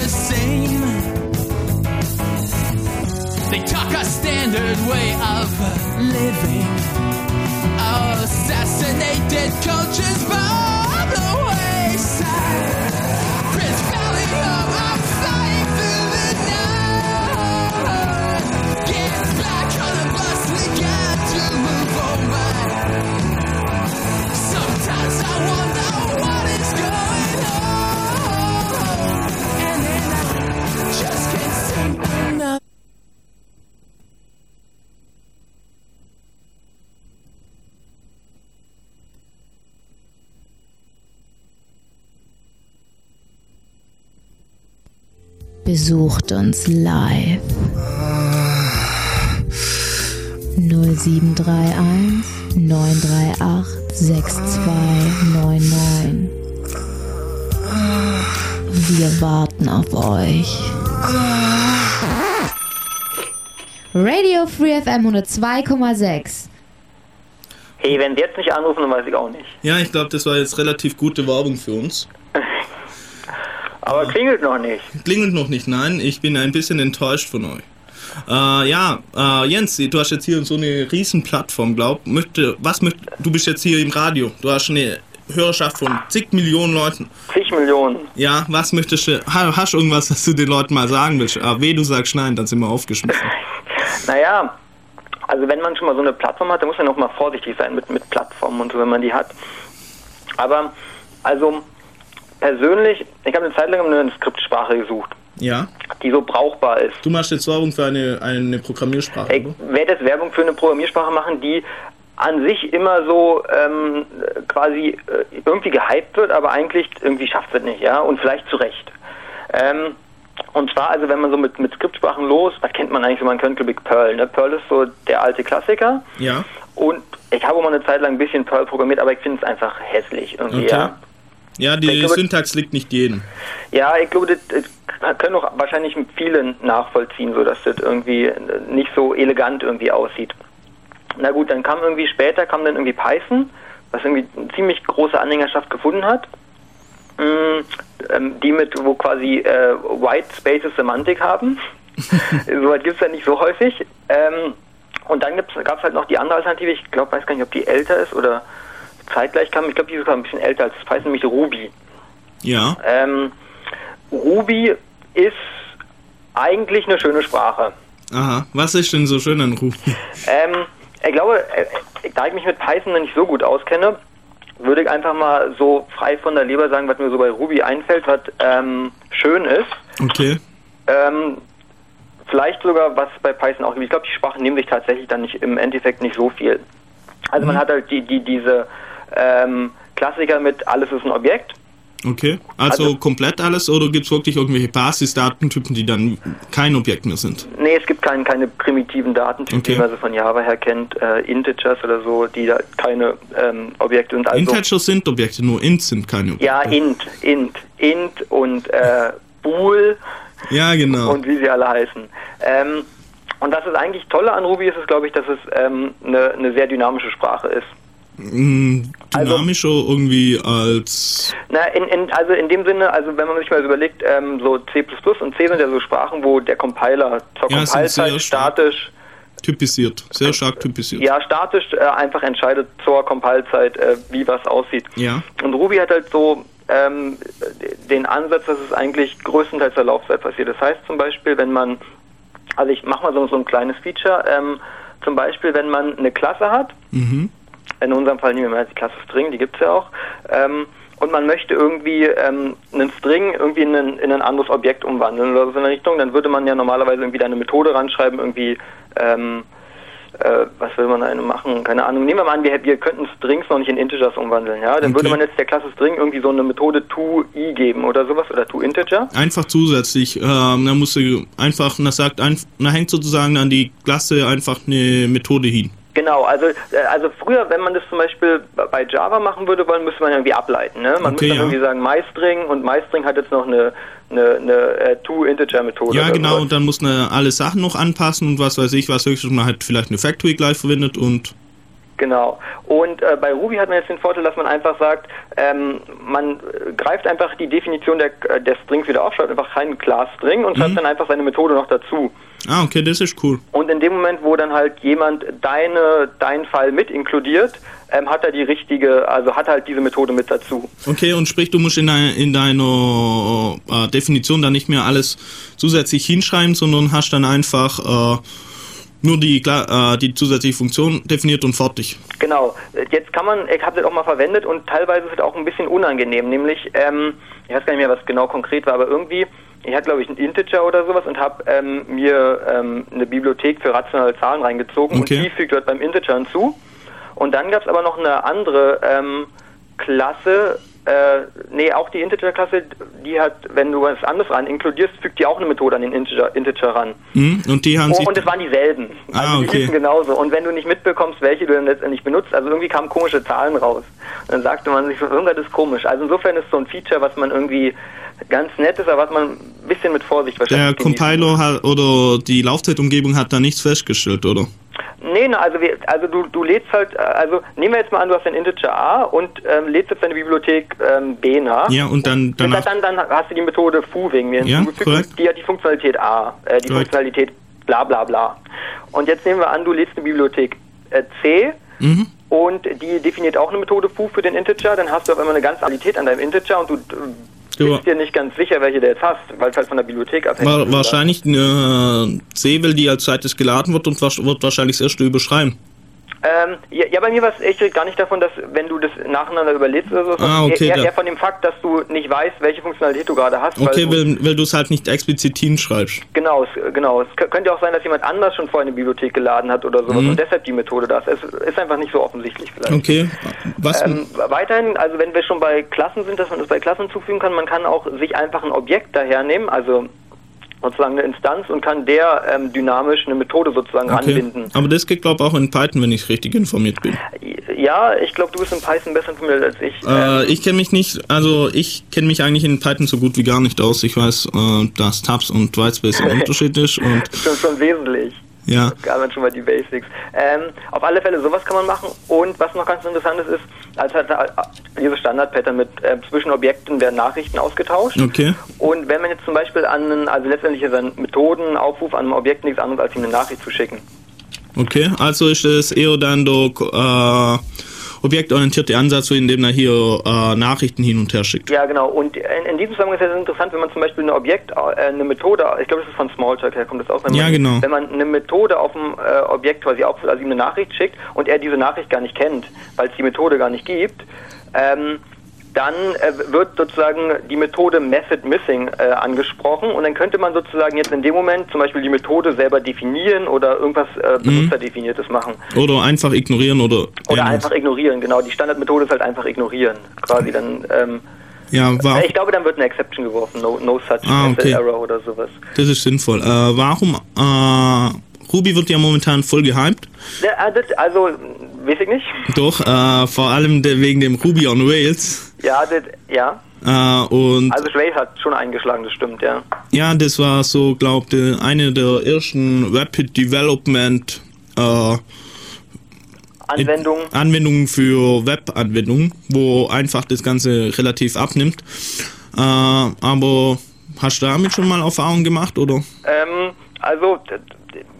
The same. They talk a standard way of living. Our assassinated cultures by the wayside. Prince Valley Home, I'm flying through the night. Get back on the bus, we got to move over. Sometimes I wonder what is going Besucht uns live. 0731 938 6299. Wir warten auf euch. Radio Free FM 102,6. Hey, wenn Sie jetzt nicht anrufen, dann weiß ich auch nicht. Ja, ich glaube, das war jetzt relativ gute Werbung für uns. Aber klingelt noch nicht. Klingelt noch nicht, nein. Ich bin ein bisschen enttäuscht von euch. Äh, ja, äh, Jens, du hast jetzt hier so eine riesen Plattform, glaub. Möchte, was möcht, du bist jetzt hier im Radio. Du hast eine Hörerschaft von zig Millionen Leuten. Zig Millionen. Ja, was möchtest du, ha- hast du irgendwas, was du den Leuten mal sagen willst? Aber weh, du sagst nein, dann sind wir aufgeschmissen. Naja, also wenn man schon mal so eine Plattform hat, dann muss man auch mal vorsichtig sein mit, mit Plattformen und so, wenn man die hat. Aber, also, persönlich, ich habe eine Zeit lang eine Skriptsprache gesucht, Ja? die so brauchbar ist. Du machst jetzt Werbung für eine, eine Programmiersprache, Ich werde jetzt Werbung für eine Programmiersprache machen, die an sich immer so ähm, quasi äh, irgendwie gehypt wird, aber eigentlich irgendwie schafft es nicht, ja, und vielleicht zu Recht. Ähm, und zwar, also wenn man so mit, mit Skriptsprachen los, was kennt man eigentlich so, man könnte Big Perl, ne? Perl ist so der alte Klassiker Ja? und ich habe auch mal eine Zeit lang ein bisschen Perl programmiert, aber ich finde es einfach hässlich irgendwie, Okay. ja. Ja, die glaube- Syntax liegt nicht jedem. Ja, ich glaube, das, das können auch wahrscheinlich viele nachvollziehen, so dass das irgendwie nicht so elegant irgendwie aussieht. Na gut, dann kam irgendwie später kam dann irgendwie Python, was irgendwie eine ziemlich große Anhängerschaft gefunden hat. Mm, ähm, die mit, wo quasi äh, White Spaces Semantik haben. Soweit gibt es ja nicht so häufig. Ähm, und dann gab es halt noch die andere Alternative, ich glaube, weiß gar nicht, ob die älter ist oder zeitgleich kam. Ich glaube, die ist sogar ein bisschen älter als Python, nämlich Ruby. Ja? Ähm, Ruby ist eigentlich eine schöne Sprache. Aha. Was ist denn so schön an Ruby? Ähm, ich glaube, äh, da ich mich mit Python noch nicht so gut auskenne, würde ich einfach mal so frei von der Leber sagen, was mir so bei Ruby einfällt, was ähm, schön ist. Okay. Ähm, vielleicht sogar was bei Python auch gibt. Ich glaube, die Sprachen nehmen sich tatsächlich dann nicht im Endeffekt nicht so viel. Also man hat halt die, die, diese ähm, Klassiker mit alles ist ein Objekt. Okay. Also, Also- komplett alles oder gibt es wirklich irgendwelche Basisdatentypen, die dann kein Objekt mehr sind? Nee, es gibt kein, keine primitiven Datentypen, Okay. die man so von Java her kennt, äh, Integers oder so, die da keine ähm, Objekte sind. Also, Integers sind Objekte, nur Int sind keine Objekte. ja, int, int, int und äh, bool Ja, genau. und wie sie alle heißen. Ähm, und was das eigentlich Tolle an Ruby ist, ist, glaube ich, dass es ähm, eine, eine sehr dynamische Sprache ist. Mm, Also- Dynamischer irgendwie als. Na, in, in, also in dem Sinne, also wenn man sich mal so überlegt, ähm, so C++ und C sind ja so Sprachen, wo der Compiler zur Ja, Compile-Zeit statisch Typisiert, sehr stark typisiert. Ja, statisch äh, einfach entscheidet zur Compile-Zeit, äh, wie was aussieht. Ja. Und Ruby hat halt so ähm, den Ansatz, dass es eigentlich größtenteils der Laufzeit passiert. Das heißt zum Beispiel, wenn man, also ich mache mal so, so ein kleines Feature, ähm, zum Beispiel, wenn man eine Klasse hat, Mhm. In unserem Fall nehmen wir mal die Klasse String, die gibt's ja auch, ähm, und man möchte irgendwie ähm, einen String irgendwie in ein, in ein anderes Objekt umwandeln oder so in der Richtung, dann würde man ja normalerweise irgendwie da eine Methode ranschreiben, irgendwie, ähm, äh, was will man da machen? Keine Ahnung. Nehmen wir mal an, wir, wir könnten Strings noch nicht in Integers umwandeln, ja? Dann Okay. würde man jetzt der Klasse String irgendwie so eine Methode toI geben oder sowas oder toInteger. Einfach zusätzlich, ähm, da musst du einfach, da sagt, ein, da hängt sozusagen an die Klasse einfach eine Methode hin. Genau, also, äh, also früher, wenn man das zum Beispiel bei Java machen würde wollen, müsste man irgendwie ableiten. Ne? Man Okay, müsste dann ja. irgendwie sagen MyString und MyString hat jetzt noch eine, eine, eine äh, To-Integer-Methode. Ja, genau, und dann muss man alle Sachen noch anpassen und was weiß ich, was höchstens man halt vielleicht eine Factory gleich verwendet und Genau. Und äh, bei Ruby hat man jetzt den Vorteil, dass man einfach sagt, ähm, man äh, greift einfach die Definition der, äh, der Strings wieder auf, schreibt einfach keinen Class-String und Mhm. schreibt dann einfach seine Methode noch dazu. Ah, okay, das ist cool. Und in dem Moment, wo dann halt jemand deine, deinen Fall mit inkludiert, ähm, hat er die richtige, also hat halt diese Methode mit dazu. Okay, und sprich, du musst in, dein, in deiner äh, Definition dann nicht mehr alles zusätzlich hinschreiben, sondern hast dann einfach äh, nur die, kla- äh, die zusätzliche Funktion definiert und fertig. Genau. Jetzt kann man, ich habe das auch mal verwendet und teilweise ist es auch ein bisschen unangenehm, nämlich, ähm, ich weiß gar nicht mehr, was genau konkret war, aber irgendwie, ich hatte glaube ich einen Integer oder sowas und habe ähm, mir ähm, eine Bibliothek für rationale Zahlen reingezogen Okay. und die fügt dort beim Integer hinzu. Und dann gab es aber noch eine andere ähm, Klasse, äh, nee, auch die Integer-Klasse, die hat, wenn du was anderes rein inkludierst, fügt die auch eine Methode an den Integer, Integer ran. Hm? Und die haben Oh, sich. und es waren dieselben. Ah, Also die okay. genauso. Und wenn du nicht mitbekommst, welche du dann letztendlich benutzt, also irgendwie kamen komische Zahlen raus. Und dann sagte man sich so, irgendwas ist komisch. Also insofern ist so ein Feature, was man irgendwie ganz nett ist, aber was man ein bisschen mit Vorsicht der wahrscheinlich genießen Compiler hat, oder die Laufzeitumgebung hat da nichts festgestellt, oder? Nee, na, also, wir, also du, du lädst halt, also nehmen wir jetzt mal an, du hast ein Integer A und ähm, lädst jetzt deine Bibliothek ähm, B nach. Ja, und dann Und danach. dann, dann hast du die Methode foo wegen mir Ja, korrekt. die hat die Funktionalität A, äh, die Korrekt. Funktionalität bla bla bla. Und jetzt nehmen wir an, du lädst eine Bibliothek äh, C Mhm. und die definiert auch eine Methode foo für den Integer, dann hast du auf einmal eine ganze Qualität an deinem Integer und du bist dir nicht ganz sicher, welche du jetzt hast, weil es halt von der Bibliothek abhängt. War, wahrscheinlich äh, C, weil die als zweites geladen wird und wird wahrscheinlich das erste überschreiben. Ähm, ja, ja, bei mir war es echt gar nicht davon, dass wenn du das nacheinander überlädst oder so, Ah, okay, eher, eher von dem Fakt, dass du nicht weißt, welche Funktionalität du gerade hast. Okay, weil, du es halt nicht explizit hinschreibst. Genau, es, genau. Es könnte auch sein, dass jemand anders schon vorher eine Bibliothek geladen hat oder sowas Mhm. und deshalb die Methode da ist. Es ist einfach nicht so offensichtlich vielleicht. Okay. Was? Ähm, weiterhin, also wenn wir schon bei Klassen sind, dass man das bei Klassen zufügen kann, man kann auch sich einfach ein Objekt dahernehmen, also sozusagen eine Instanz und kann der ähm, dynamisch eine Methode sozusagen okay. anbinden. Aber das geht, glaube ich, auch in Python, wenn ich richtig informiert bin. Ja, ich glaube, du bist in Python besser informiert als ich. Äh, ich kenne mich nicht, also ich kenne mich eigentlich in Python so gut wie gar nicht aus. Ich weiß, äh, dass Tabs und Whitespace ein Unterschied ist und schon, schon wesentlich. Ja. Gar nicht schon mal die Basics. Ähm, auf alle Fälle, sowas kann man machen. Und was noch ganz interessant ist, ist, als äh, dieses Standard-Pattern mit äh, zwischen Objekten werden Nachrichten ausgetauscht. Okay. Und wenn man jetzt zum Beispiel an, einen- also letztendlich ist ein Methodenaufruf an einem Objekt nichts anderes, als ihm eine Nachricht zu schicken. Okay, also ist es eher dann der äh, objektorientierte Ansatz, so indem er hier äh, Nachrichten hin und her schickt. Ja, genau. Und in, in diesem Zusammenhang ist es interessant, wenn man zum Beispiel ein Objekt, äh, eine Methode, ich glaube, das ist von Smalltalk her, kommt das auch, wenn Ja, man, genau. wenn man eine Methode auf dem äh, Objekt quasi aufruft, also ihm eine Nachricht schickt und er diese Nachricht gar nicht kennt, weil es die Methode gar nicht gibt, ähm, dann äh, wird sozusagen die Methode Method Missing äh, angesprochen und dann könnte man sozusagen jetzt in dem Moment zum Beispiel die Methode selber definieren oder irgendwas äh, Benutzerdefiniertes machen. Oder einfach ignorieren oder. Oder ähnliches. einfach ignorieren, genau. Die Standardmethode ist halt einfach ignorieren. Quasi dann, ähm, Ja, war, ich glaube, dann wird eine Exception geworfen, no, no such Ah, okay. error oder sowas. das ist sinnvoll. Äh, warum? Äh, Ruby wird ja momentan voll gehypt. Ja, das, also, weiß ich nicht. Doch, äh, vor allem wegen dem Ruby on Rails. Ja, das, ja. Äh, und Also Schweiz hat schon eingeschlagen, das stimmt, ja. ja, das war so, glaube eine der ersten Rapid Development äh, Anwendung. Anwendungen für Webanwendungen, wo einfach das Ganze relativ abnimmt. Äh, aber hast du damit schon mal Erfahrung gemacht oder? Ähm, also,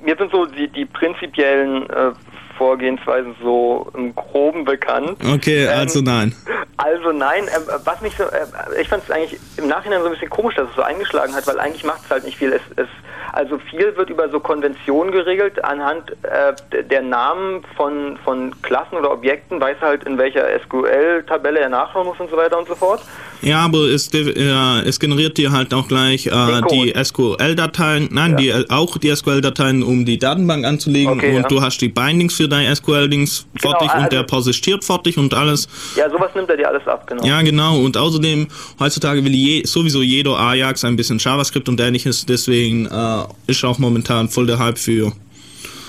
mir sind so die, die prinzipiellen äh, Vorgehensweisen so im Groben bekannt. Okay, Ähm, also nein. Also nein, äh, was mich so, äh, ich fand es eigentlich im Nachhinein so ein bisschen komisch, dass es so eingeschlagen hat, weil eigentlich macht es halt nicht viel. Es, es, also viel wird über so Konventionen geregelt, anhand äh, der Namen von, von Klassen oder Objekten, weiß halt in welcher SQL-Tabelle er nachschauen muss und so weiter und so fort. Ja, aber es, äh, es generiert dir halt auch gleich äh, die SQL-Dateien, nein, die, äh, auch die SQL-Dateien, um die Datenbank anzulegen Okay, und ja. du hast die Bindings für deine SQL-Dings Genau, fertig also- und der persistiert fertig und alles. Ja, sowas nimmt er dir alles ab, genau. Ja, genau. Und außerdem, heutzutage will je, sowieso jeder Ajax ein bisschen JavaScript und ähnliches. Deswegen äh, ist auch momentan voll der Hype für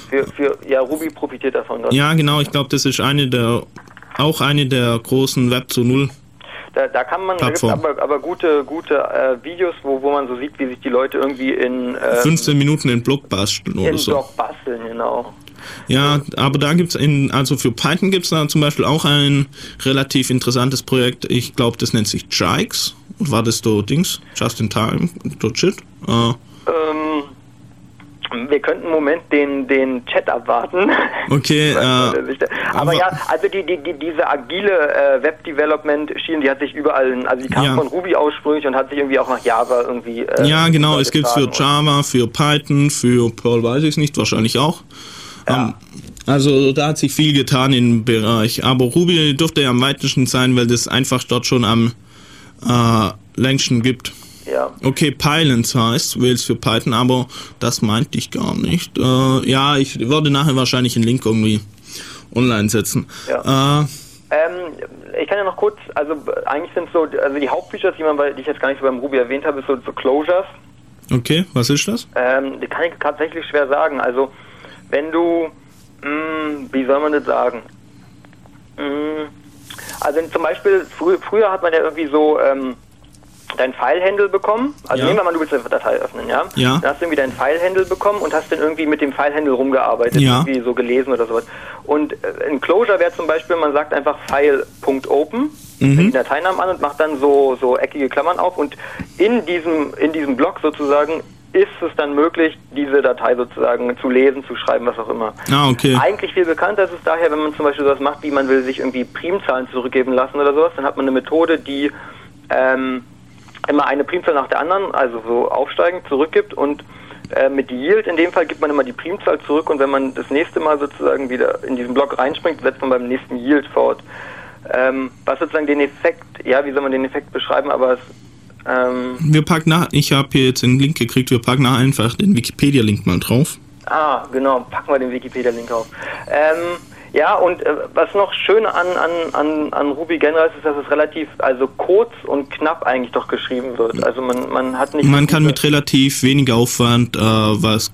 Für, für, ja, Ruby profitiert davon. Ja, genau, ich glaube, das ist eine der, auch eine der großen Web zu Null. Da, da kann man, da gibt's Plattform. aber, aber gute, gute äh, Videos, wo, wo man so sieht, wie sich die Leute irgendwie in, ähm, 15 Minuten in Blog basteln in oder so. Blog basteln, genau. Ja, aber da gibt's in, also für Python gibt's da zum Beispiel auch ein relativ interessantes Projekt. Ich glaube, das nennt sich Jikes. War das so Dings? Just in time, dot shit? Äh, Ähm, wir könnten einen Moment den, den Chat abwarten. okay, äh, aber, ja, also die, die, die, diese agile äh, Web-Development-Schiene, die hat sich überall, in- also die kam Ja. von Ruby ursprünglich und hat sich irgendwie auch nach Java irgendwie. Äh, ja, genau, es gibt's für übergetragen. Java, für Python, für Perl weiß ich nicht, wahrscheinlich auch. Ähm, also da hat sich viel getan im Bereich. Aber Ruby dürfte ja am weitesten sein, weil das einfach dort schon am äh, längsten gibt. Ja. Okay, Pylons heißt, wählst für Python, aber das meinte ich gar nicht. Äh, ja, ich würde nachher wahrscheinlich einen Link irgendwie online setzen. Ja. Äh, Ähm, ich kann ja noch kurz, also eigentlich sind so, also die Hauptfeatures, die man bei, die ich jetzt gar nicht so beim Ruby erwähnt habe, ist so, so Closures. okay, was ist das? Ähm, die kann ich tatsächlich schwer sagen. Also wenn du, mh, wie soll man das sagen? Mh, also zum Beispiel, frü früher hat man ja irgendwie so ähm, dein File-Handle bekommen. Also Ja. nehmen wir mal, du willst eine Datei öffnen, ja? Ja. Dann hast du irgendwie dein File-Handle bekommen und hast dann irgendwie mit dem File-Handle rumgearbeitet, Ja. irgendwie so gelesen oder sowas. Und äh, ein Closure wäre zum Beispiel, man sagt einfach File.open, Mhm. den Dateinamen an und macht dann so, so eckige Klammern auf und in diesem, in diesem Block sozusagen ist es dann möglich, diese Datei sozusagen zu lesen, zu schreiben, was auch immer. Ah, okay. Eigentlich viel bekannter ist es daher, wenn man zum Beispiel sowas macht, wie man will sich irgendwie Primzahlen zurückgeben lassen oder sowas, dann hat man eine Methode, die ähm, immer eine Primzahl nach der anderen, also so aufsteigend zurückgibt und äh, mit Yield in dem Fall gibt man immer die Primzahl zurück und wenn man das nächste Mal sozusagen wieder in diesen Block reinspringt, setzt man beim nächsten Yield fort. Ähm, was sozusagen den Effekt, ja, wie soll man den Effekt beschreiben, aber es, ähm, Wir packen nach, ich habe hier jetzt einen Link gekriegt, wir packen einfach den Wikipedia-Link mal drauf. Ah, genau, packen wir den Wikipedia-Link auf. Ähm, ja, und äh, was noch schön an, an, an, an Ruby generell ist, ist, dass es relativ, also kurz und knapp eigentlich doch geschrieben wird. Also man, man hat nicht... Man kann mit relativ weniger Aufwand äh, was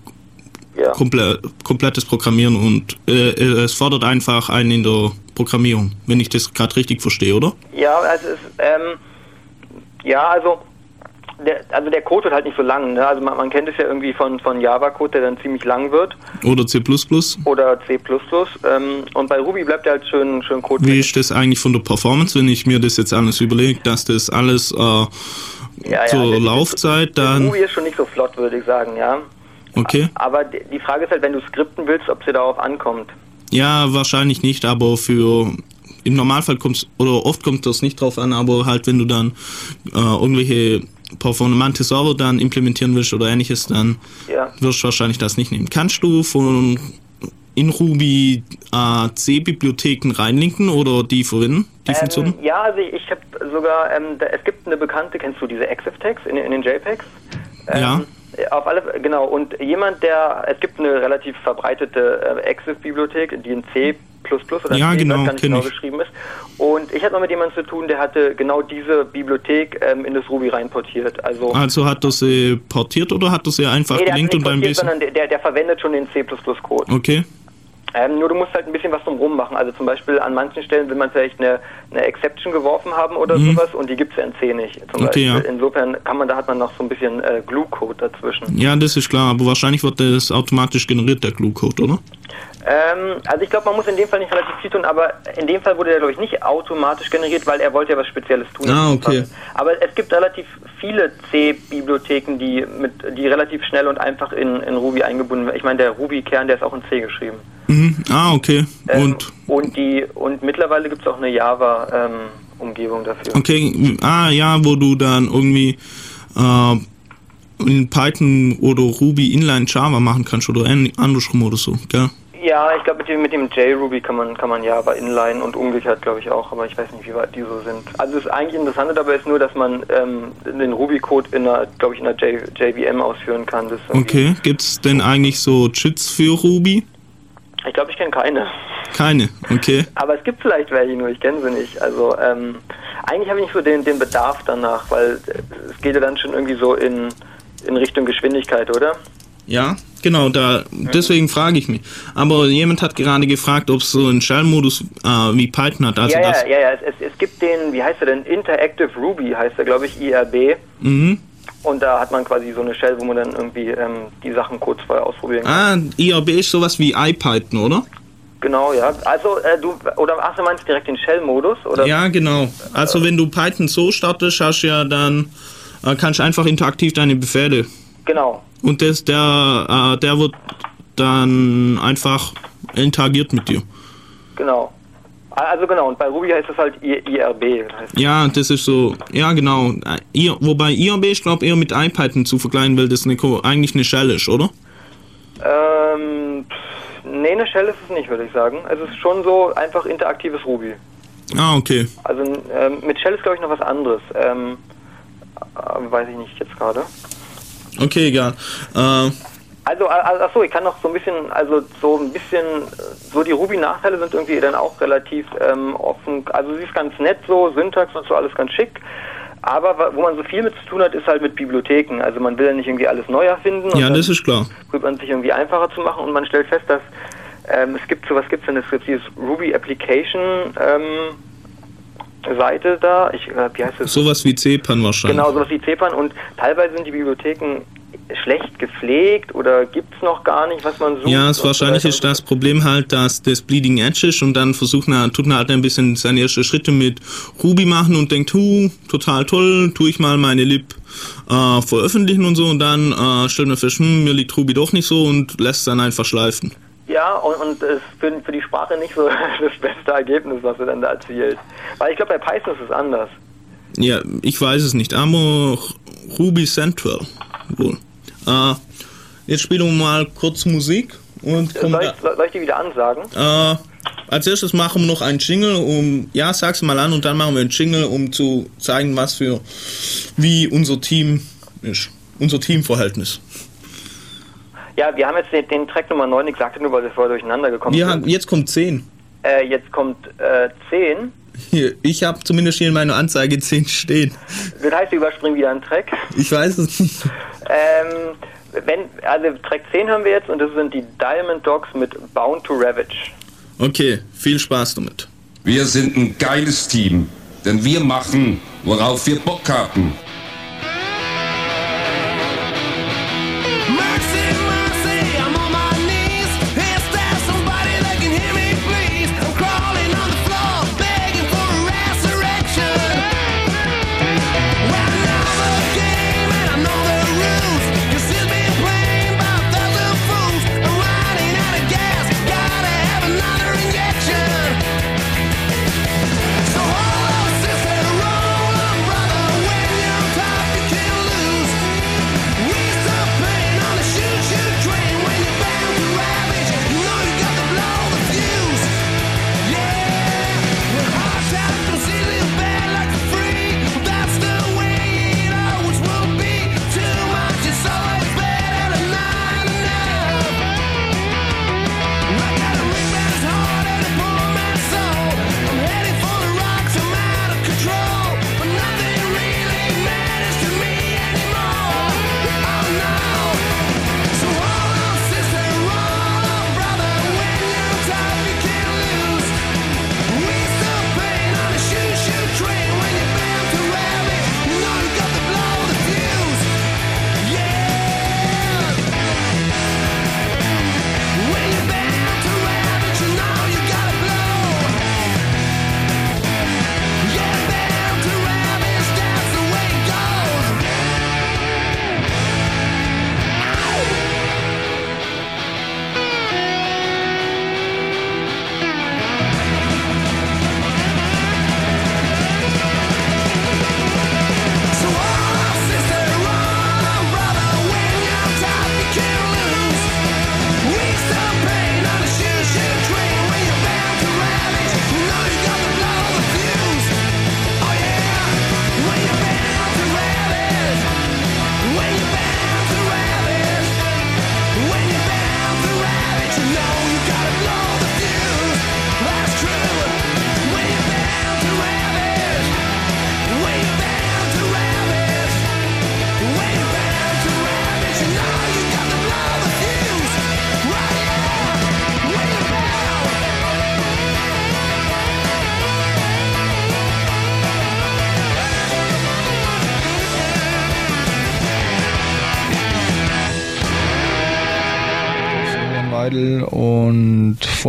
Ja. komple komplettes Programmieren und äh, es fordert einfach einen in der Programmierung, wenn ich das gerade richtig verstehe, oder? Ja, also es ist, ähm, ja, also der, also der Code wird halt nicht so lang. Ne? Also man, man kennt es ja irgendwie von, von Java-Code, der dann ziemlich lang wird. Oder C++. Oder C++. Ähm, und bei Ruby bleibt ja halt schön, schön Code. Wie ist das eigentlich von der Performance, wenn ich mir das jetzt alles überlege, dass das alles äh, Ja, ja, zur das- Laufzeit dann... Ruby ist schon nicht so flott, würde ich sagen, ja. Okay. Aber die die Frage ist halt, wenn du skripten willst, ob sie darauf ankommt. Ja, wahrscheinlich nicht, aber für im Normalfall kommt oder oft kommt das nicht drauf an, aber halt wenn du dann äh, irgendwelche performante Server dann implementieren willst oder ähnliches, dann Ja. wirst du wahrscheinlich das nicht nehmen. Kannst du von in Ruby äh, C-Bibliotheken reinlinken oder die verwenden, die? Ähm, ja, also ich, ich habe sogar, ähm, da, es gibt eine bekannte, kennst du diese EXIF-Tags in, in den JPEGs? Ähm, Ja. Auf alle, genau. Und jemand, der, es gibt eine relativ verbreitete äh, EXIF-Bibliothek, die in C++ oder Ja, C genau, nicht kenn genau ich. geschrieben ist. Und ich hatte mal mit jemandem zu tun, der hatte genau diese Bibliothek ähm, in das Ruby reinportiert. Also, Also hat er sie portiert oder hat er sie einfach nee, gelinkt und ein bisschen... sondern der, der, verwendet schon den C++-Code. Okay. Ähm, nur du musst halt ein bisschen was drumherum machen. Also zum Beispiel an manchen Stellen will man vielleicht eine, eine Exception geworfen haben oder Mhm. sowas und die gibt es ja in C nicht. Okay, ja. Insofern kann man, da hat man noch so ein bisschen äh, Glue-Code dazwischen. Ja, das ist klar, aber wahrscheinlich wird das automatisch generiert, der Glue-Code, oder? Ähm, also ich glaube, man muss in dem Fall nicht relativ viel tun, aber in dem Fall wurde der, glaube ich, nicht automatisch generiert, weil er wollte ja was Spezielles tun. Ah, okay. Aber es gibt relativ viele C-Bibliotheken, die mit, die relativ schnell und einfach in, in Ruby eingebunden werden. Ich meine, der Ruby-Kern, der ist auch in C geschrieben. Mhm. Ah, okay. Ähm, Und und die und mittlerweile gibt es auch eine Java-Umgebung dafür. Okay, ah ja, wo du dann irgendwie äh, in Python oder Ruby Inline Java machen kannst oder andersrum oder so, gell? Ja, ich glaube mit dem, mit dem JRuby kann man kann man Java inline und umgekehrt glaube ich auch, aber ich weiß nicht, wie weit die so sind. Also das eigentlich Interessante dabei ist nur, dass man ähm, den Ruby-Code in einer, glaube ich, in einer J, JVM ausführen kann. Okay, gibt's denn eigentlich so Cheats für Ruby? Ich glaube, ich kenne keine. Keine, okay. Aber es gibt vielleicht welche, nur ich kenne sie nicht. Also ähm, eigentlich habe ich nicht so den, den Bedarf danach, weil äh, es geht ja dann schon irgendwie so in, in Richtung Geschwindigkeit, oder? Ja, genau, da, deswegen frage ich mich. Aber jemand hat gerade gefragt, ob es so einen Shell-Modus äh, wie Python hat. Also ja, das, ja, ja, ja. Es, es, gibt den, wie heißt er denn? Interactive Ruby heißt er, glaube ich, IRB. Mhm. Und da hat man quasi so eine Shell, wo man dann irgendwie ähm, die Sachen kurz vorher ausprobieren kann. Ah, IRB ist sowas wie IPython, oder? Genau, ja. Also äh, du, oder ach, du meinst direkt den Shell-Modus? oder? Ja, genau. Also wenn du Python so startest, hast du ja dann, äh, kannst du einfach interaktiv deine Befehle. Genau. Und das, der, äh, der wird dann einfach interagiert mit dir. Genau. Also genau, und bei Ruby heißt es halt I IRB. Heißt Ja, das ist so, ja genau. Äh, I- Wobei IRB, ich glaube, eher mit IPython zu vergleichen, weil das eine, eigentlich eine Shell ist, oder? ähm, nee, eine Shell ist es nicht, würde ich sagen. Es ist schon so einfach interaktives Ruby. Ah, okay. Also ähm, mit Shell ist, glaube ich, noch was anderes. Ähm, äh, weiß ich nicht jetzt gerade. Okay, egal. Äh, Also, achso, ich kann noch so ein bisschen, also so ein bisschen, so die Ruby-Nachteile sind irgendwie dann auch relativ ähm, offen. Also sie ist ganz nett so, Syntax und so alles ganz schick. Aber wo man so viel mit zu tun hat, ist halt mit Bibliotheken. Also man will ja nicht irgendwie alles neu erfinden. und ja, das ist klar. probiert man sich irgendwie einfacher zu machen und man stellt fest, dass ähm, es gibt so, was gibt's denn? Es gibt dieses Ruby Application ähm, Seite da. Ich, äh, wie heißt das? Sowas wie CPAN wahrscheinlich. Genau, sowas wie CPAN und teilweise sind die Bibliotheken schlecht gepflegt oder gibt's noch gar nicht, was man sucht. Ja, es so wahrscheinlich ist das Problem halt, dass das Bleeding Edge ist und dann versucht man, tut man halt ein bisschen seine ersten Schritte mit Ruby machen und denkt, hu, total toll, tue ich mal meine Lib äh, veröffentlichen und so und dann äh, stellt man fest, hm, mir liegt Ruby doch nicht so und lässt dann einfach schleifen. Ja, und, und es ist für, für die Sprache nicht so das beste Ergebnis, was du dann da erzielt. Weil ich glaube, bei Python ist es anders. Ja, ich weiß es nicht, aber Ruby Central wohl. Äh, jetzt spielen wir mal kurz Musik und kommen Soll ich, soll ich die wieder ansagen? Äh, als erstes machen wir noch einen Jingle, um, ja, sag's mal an und dann machen wir einen Jingle, um zu zeigen, was für, wie unser Team ist. Unser Teamverhältnis. Ja, wir haben jetzt den, den Track Nummer 9, ich sagte nur, weil wir vorher durcheinander gekommen Wir sind. haben, jetzt kommt 10. Äh, jetzt kommt äh, 10. Hier, ich habe zumindest hier in meiner Anzeige 10 stehen. Das heißt, wir überspringen wieder einen Track. Ich weiß es nicht. Ähm, wenn, also Track 10 haben wir jetzt und das sind die Diamond Dogs mit Bound to Ravage. Okay, viel Spaß damit. Wir sind ein geiles Team, denn wir machen, worauf wir Bock haben.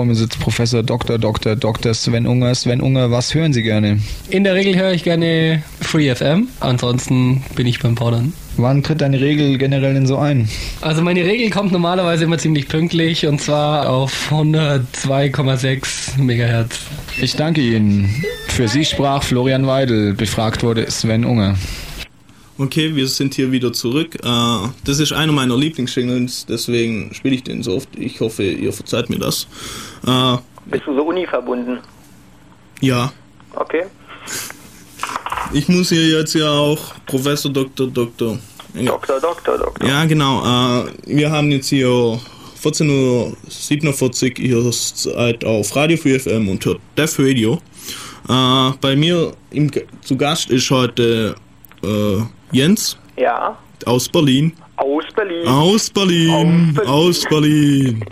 Mir sitzt Professor Dr. Dr. Dr. Sven Unger. Sven Unger, was hören Sie gerne? In der Regel höre ich gerne Free FM, ansonsten bin ich beim Fordern. Wann tritt deine Regel generell denn so ein? Also meine Regel kommt normalerweise immer ziemlich pünktlich und zwar auf 102,6 Megahertz. Ich danke Ihnen. Für Sie sprach Florian Weidel. Befragt wurde Sven Unger. Okay, wir sind hier wieder zurück. Äh, das ist einer meiner Lieblingssingles, deswegen spiele ich den so oft. Ich hoffe, ihr verzeiht mir das. Äh, Bist du so Uni verbunden? ja, Okay. ich muss hier jetzt ja auch Professor Dr. Dr. Ja, Doktor, Doktor, Doktor. ja genau. Äh, wir haben jetzt hier 14.47 Uhr Ihre Zeit auf Radio 4 FM und hört Def Radio. Bei mir im, zu Gast ist heute Jens Ja. aus Berlin. Aus Berlin. Aus Berlin, aus Berlin.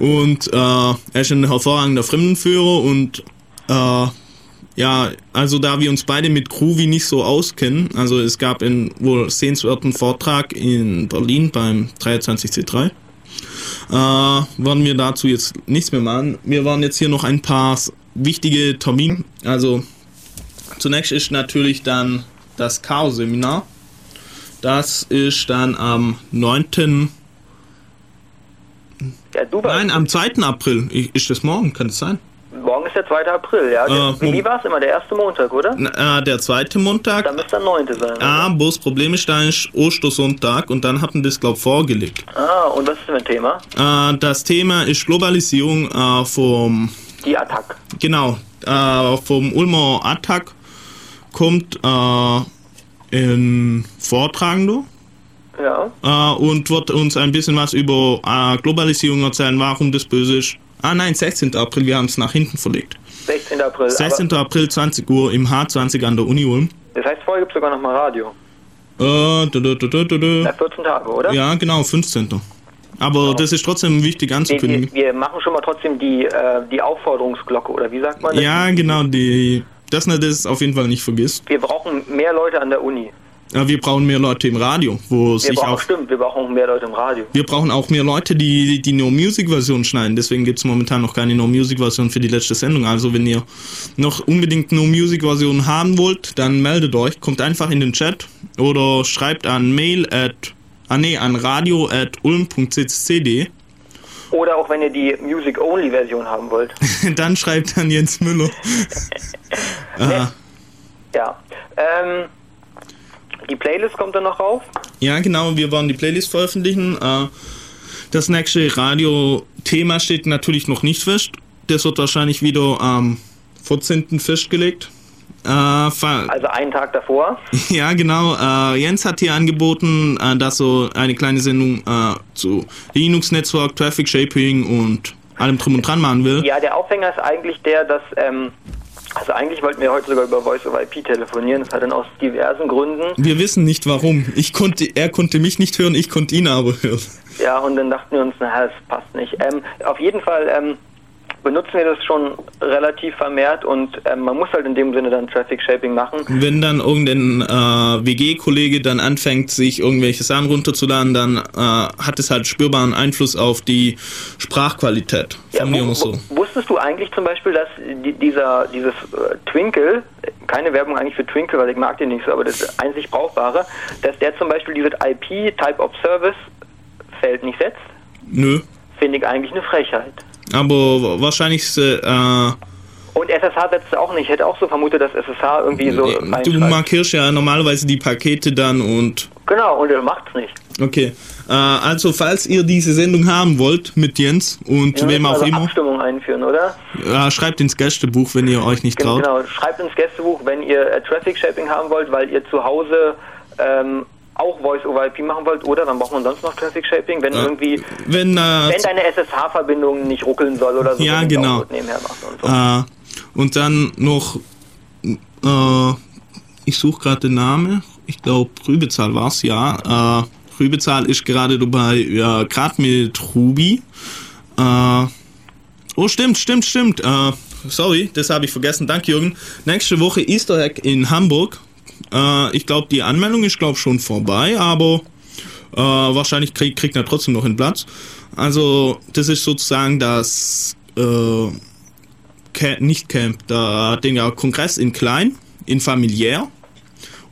Und äh, er ist ein hervorragender Fremdenführer und äh, ja, also da wir uns beide mit Groovy nicht so auskennen, also es gab einen wohl sehenswerten Vortrag in Berlin beim 23C3, äh, wollen wir dazu jetzt nichts mehr machen. Wir waren jetzt hier noch ein paar wichtige Termine. Also zunächst ist natürlich dann das Chaos-Seminar. Das ist dann am 9. Ja. Nein, am 2. April. Ist das morgen? Kann es sein? Morgen ist der 2. April, ja. Äh, wie war es immer? Der erste Montag, oder? Na, Äh, der zweite Montag. Dann müsste der 9. sein. Ah, bloß das Problem ist, da ist Ostersonntag und dann hatten das, glaube ich, vorgelegt. Ah, und was ist denn ein Thema? Äh, das Thema ist Globalisierung äh, vom, Die Attack. genau, äh, vom Ulmer Attack kommt äh, ein Vortragender Ja. äh, und wird uns ein bisschen was über äh, Globalisierung erzählen, warum das böse ist. Ah nein, 16. April, wir haben es nach hinten verlegt. 16. April. 16. April, 20 Uhr im H20 an der Uni Ulm. Das heißt, vorher gibt es sogar nochmal Radio. Äh, da, da, da, Ja, da. 14 Tage, oder? Ja, genau, 15. Aber das ist trotzdem wichtig Wir, anzukündigen. wir, wir machen schon mal trotzdem die, äh, die Aufforderungsglocke, oder wie sagt man das? Ja, genau, die, dass man das auf jeden Fall nicht vergisst. Wir brauchen mehr Leute an der Uni. Ja, wir brauchen mehr Leute im Radio, wo Wir sich brauchen, auch. stimmt, wir brauchen mehr Leute im Radio. Wir brauchen auch mehr Leute, die die No-Music-Version schneiden. Deswegen gibt es momentan noch keine No-Music-Version für die letzte Sendung. Also wenn ihr noch unbedingt No-Music-Version haben wollt, dann meldet euch. Kommt einfach in den Chat oder schreibt an mail at, ah nee, an radio at ulm.ccd. Oder auch wenn ihr die Music-Only-Version haben wollt. dann schreibt an Jens Müller. Aha. Ja. Ähm, die Playlist kommt dann noch rauf. Ja, genau, wir wollen die Playlist veröffentlichen. Äh, Das nächste Radio-Thema steht natürlich noch nicht fest. Das wird wahrscheinlich wieder am 14. festgelegt. Äh, Also einen Tag davor. ja, genau. Äh, Jens hat hier angeboten, äh, dass so eine kleine Sendung äh, zu Linux-Netzwerk, Traffic Shaping und allem drum und dran machen will. Ja, der Aufhänger ist eigentlich der, dass, ähm, also eigentlich wollten wir heute sogar über Voice over IP telefonieren. Das hat dann aus diversen Gründen. Wir wissen nicht warum. Ich konnte, er konnte mich nicht hören, ich konnte ihn aber hören. Ja, und dann dachten wir uns, naja, das passt nicht. Ähm, auf jeden Fall ähm, benutzen wir das schon relativ vermehrt und ähm, man muss halt in dem Sinne dann Traffic Shaping machen. Wenn dann irgendein äh, WG-Kollege dann anfängt, sich irgendwelche Sachen runterzuladen, dann äh, hat es halt spürbaren Einfluss auf die Sprachqualität. Wir mal so. Wusstest du eigentlich zum Beispiel, dass die, dieser, dieses äh, Twinkle, keine Werbung eigentlich für Twinkle, weil ich mag den nicht so, aber das einzig Brauchbare, dass der zum Beispiel dieses IP, Type of Service, Feld nicht setzt? Nö. Finde ich eigentlich eine Frechheit. Aber wahrscheinlich, äh, Und SSH setzt auch nicht. Ich hätte auch so vermutet, dass SSH irgendwie so du markierst ja normalerweise die Pakete dann und Genau, und er macht's nicht. okay. Äh, also falls ihr diese Sendung haben wollt mit Jens und Wir wem auch also immer, Abstimmung einführen, oder? äh, schreibt ins Gästebuch, wenn ihr euch nicht traut. Genau, schreibt ins Gästebuch, wenn ihr äh, Traffic Shaping haben wollt, weil ihr zu Hause ähm, auch Voice over IP machen wollt, oder dann braucht man sonst noch Traffic Shaping, wenn Ja. irgendwie, Wenn, äh, wenn deine SSH-Verbindung nicht ruckeln soll oder so. Ja, genau. Und so. Äh, und dann noch, äh, ich suche gerade den Namen, ich glaube Rübezahl war es, ja. Äh, Rübezahl ist gerade dabei, ja, gerade mit Ruby. Äh, oh, stimmt, stimmt, stimmt. Äh, sorry, das habe ich vergessen. Danke, Jürgen. Nächste Woche Easter Egg in Hamburg. Äh, ich glaube, die Anmeldung ist, glaube schon vorbei, aber äh, wahrscheinlich krieg, kriegt er trotzdem noch einen Platz. Also, das ist sozusagen das, äh, Ca- nicht Camp, da den ja Kongress in klein, in familiär.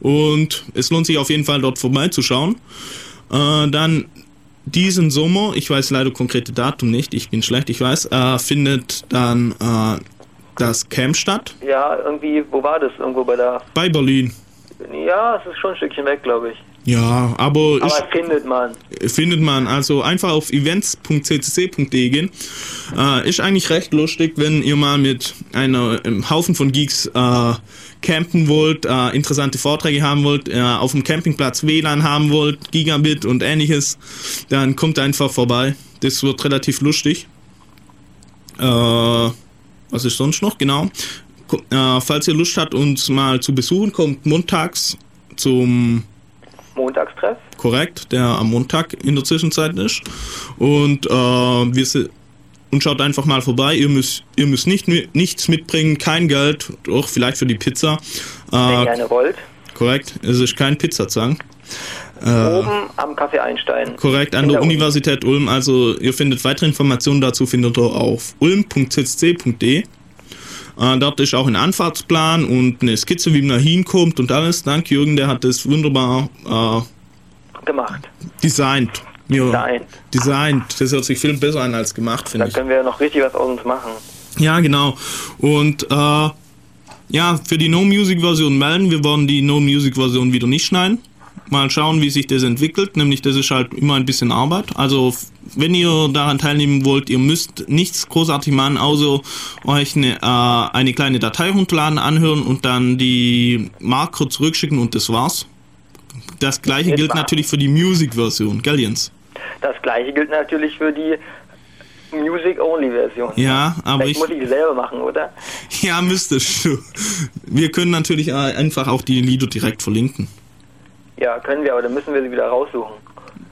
Und es lohnt sich auf jeden Fall dort vorbeizuschauen. Äh, dann diesen Sommer, ich weiß leider konkrete Datum nicht, ich bin schlecht, ich weiß, äh, findet dann äh, das Camp statt Ja, irgendwie, wo war das? Irgendwo bei der. bei Berlin. Ja, es ist schon ein Stückchen weg, glaube ich. Ja, aber Aber ist, findet man. findet man also einfach auf events.ccc.de gehen. Äh, ist eigentlich recht lustig, wenn ihr mal mit einer einem Haufen von Geeks äh, campen wollt, äh, interessante Vorträge haben wollt, äh, auf dem Campingplatz WLAN haben wollt, Gigabit und ähnliches, dann kommt einfach vorbei. Das wird relativ lustig. Äh, was ist sonst noch? Genau. Äh, falls ihr Lust habt, uns mal zu besuchen, kommt montags zum Montagstreff? korrekt, der am Montag in der Zwischenzeit ist. Und äh, wir und schaut einfach mal vorbei. Ihr müsst, ihr müsst nicht, nichts mitbringen, kein Geld, doch vielleicht für die Pizza. Wenn ihr Äh, eine wollt. korrekt, es ist kein Pizzazang. Äh, Oben am Café Einstein. korrekt, an der Uni. Universität Ulm. Also ihr findet weitere Informationen dazu findet ihr auf ulm.ccc.de. Äh, dort ist auch ein Anfahrtsplan und eine Skizze, wie man da hinkommt und alles. Dank Jürgen, der hat das wunderbar äh, Gemacht. designt. Ja, Designt. Designt. Das hört sich viel besser an als gemacht, Da finde ich. können wir noch richtig was aus uns machen. Ja, genau. Und äh, ja, für die No-Music-Version melden. Wir wollen die No-Music-Version wieder nicht schneiden. Mal schauen, wie sich das entwickelt. Nämlich, das ist halt immer ein bisschen Arbeit. Also, wenn ihr daran teilnehmen wollt, ihr müsst nichts großartig machen, außer euch eine, äh, eine kleine Datei runterladen, anhören und dann die Marker zurückschicken und das war's. Das gleiche gilt Mitmachen. natürlich für die Music-Version, gell Jens? Das gleiche gilt natürlich für die Music-Only-Version. Ja, aber Vielleicht ich... muss ich selber machen, oder? Ja, müsstest du. Wir können natürlich äh, einfach auch die Lieder direkt verlinken. Ja, können wir, aber dann müssen wir sie wieder raussuchen.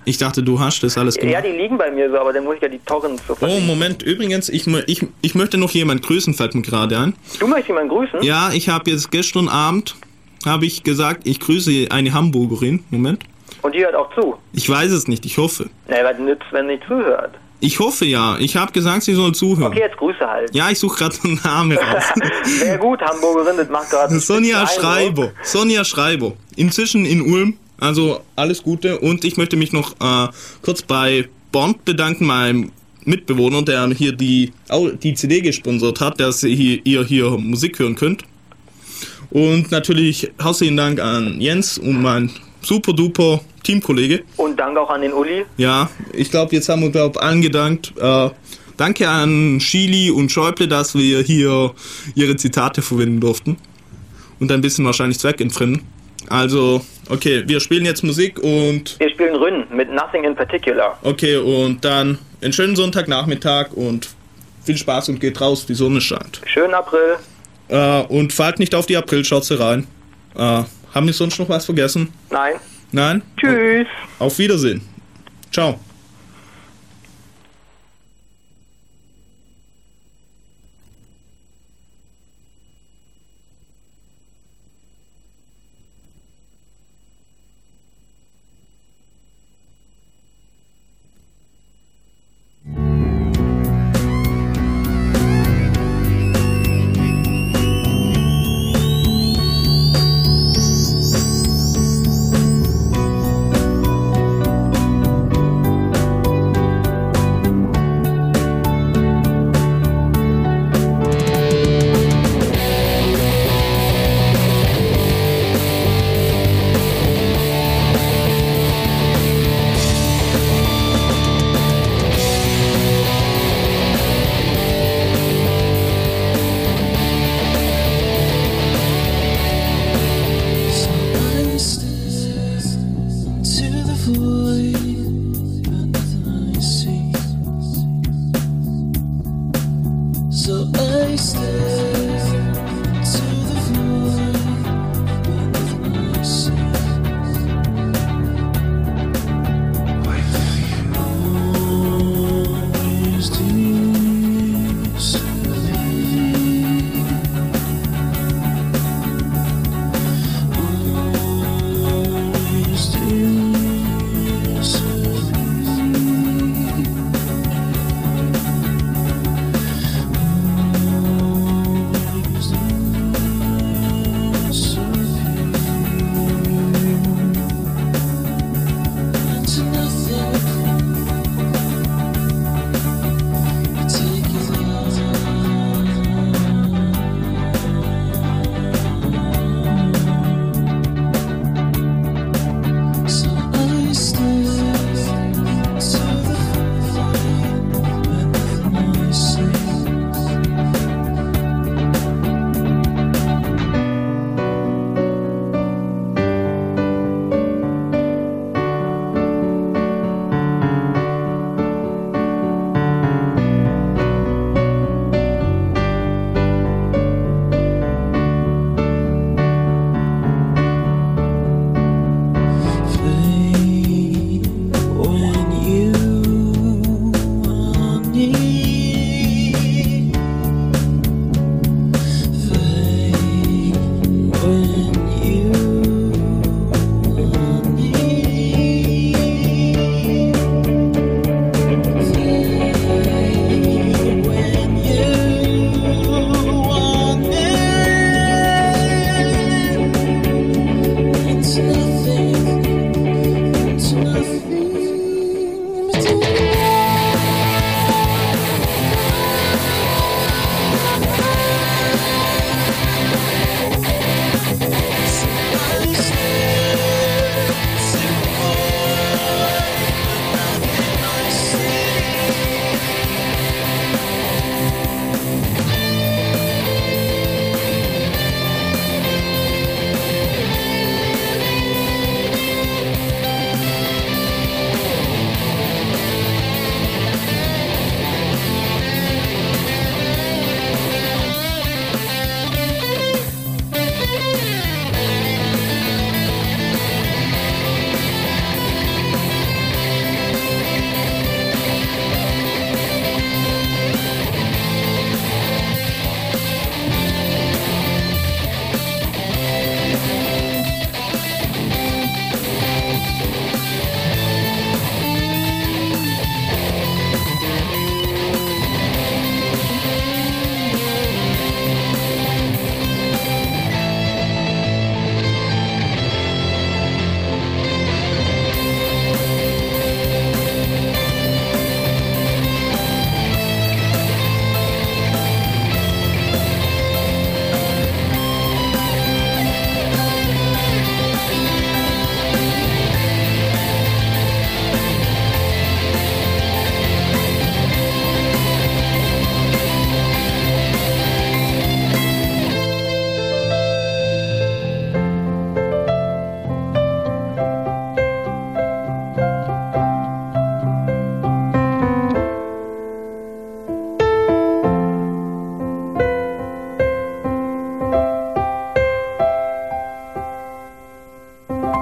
Ich dachte, du hast das alles Ja, gemacht. die liegen bei mir so, aber dann muss ich ja die Torrents so Oh. Moment, übrigens, ich, ich, ich möchte noch jemand grüßen, fällt mir gerade ein. Du möchtest jemanden grüßen? Ja, ich habe jetzt gestern Abend, habe ich gesagt, ich grüße eine Hamburgerin. Moment. Und die hört auch zu. Ich weiß es nicht, ich hoffe. Na, was nützt, wenn nicht zuhört? Ich hoffe ja. Ich habe gesagt, sie soll zuhören. Okay, jetzt Grüße halt. Ja, ich suche gerade einen Namen raus. Sehr gut, Hamburgerin, das macht gerade. Sonja. Schreiber. Sonja Schreiber. Inzwischen in Ulm. Also alles Gute. Und ich möchte mich noch äh, kurz bei Bond bedanken, meinem Mitbewohner, der hier die, die CD gesponsert hat, dass ihr hier, ihr hier Musik hören könnt. Und natürlich herzlichen Dank an Jens und mein super duper Teamkollege. Und Dank auch an den Uli. Ja, ich glaube, jetzt haben wir, glaube angedankt. Äh, danke an Schili und Schäuble, dass wir hier ihre Zitate verwenden durften. Und ein bisschen wahrscheinlich zweckentfremden. Also, okay, wir spielen jetzt Musik und Wir spielen Rünn mit Nothing in Particular. okay, und dann einen schönen Sonntagnachmittag und viel Spaß und geht raus, die Sonne scheint. Schönen April. Äh, und fallt nicht auf die Aprilschürze rein. Äh, haben wir sonst noch was vergessen? Nein. Nein? Tschüss. Auf Wiedersehen. Ciao.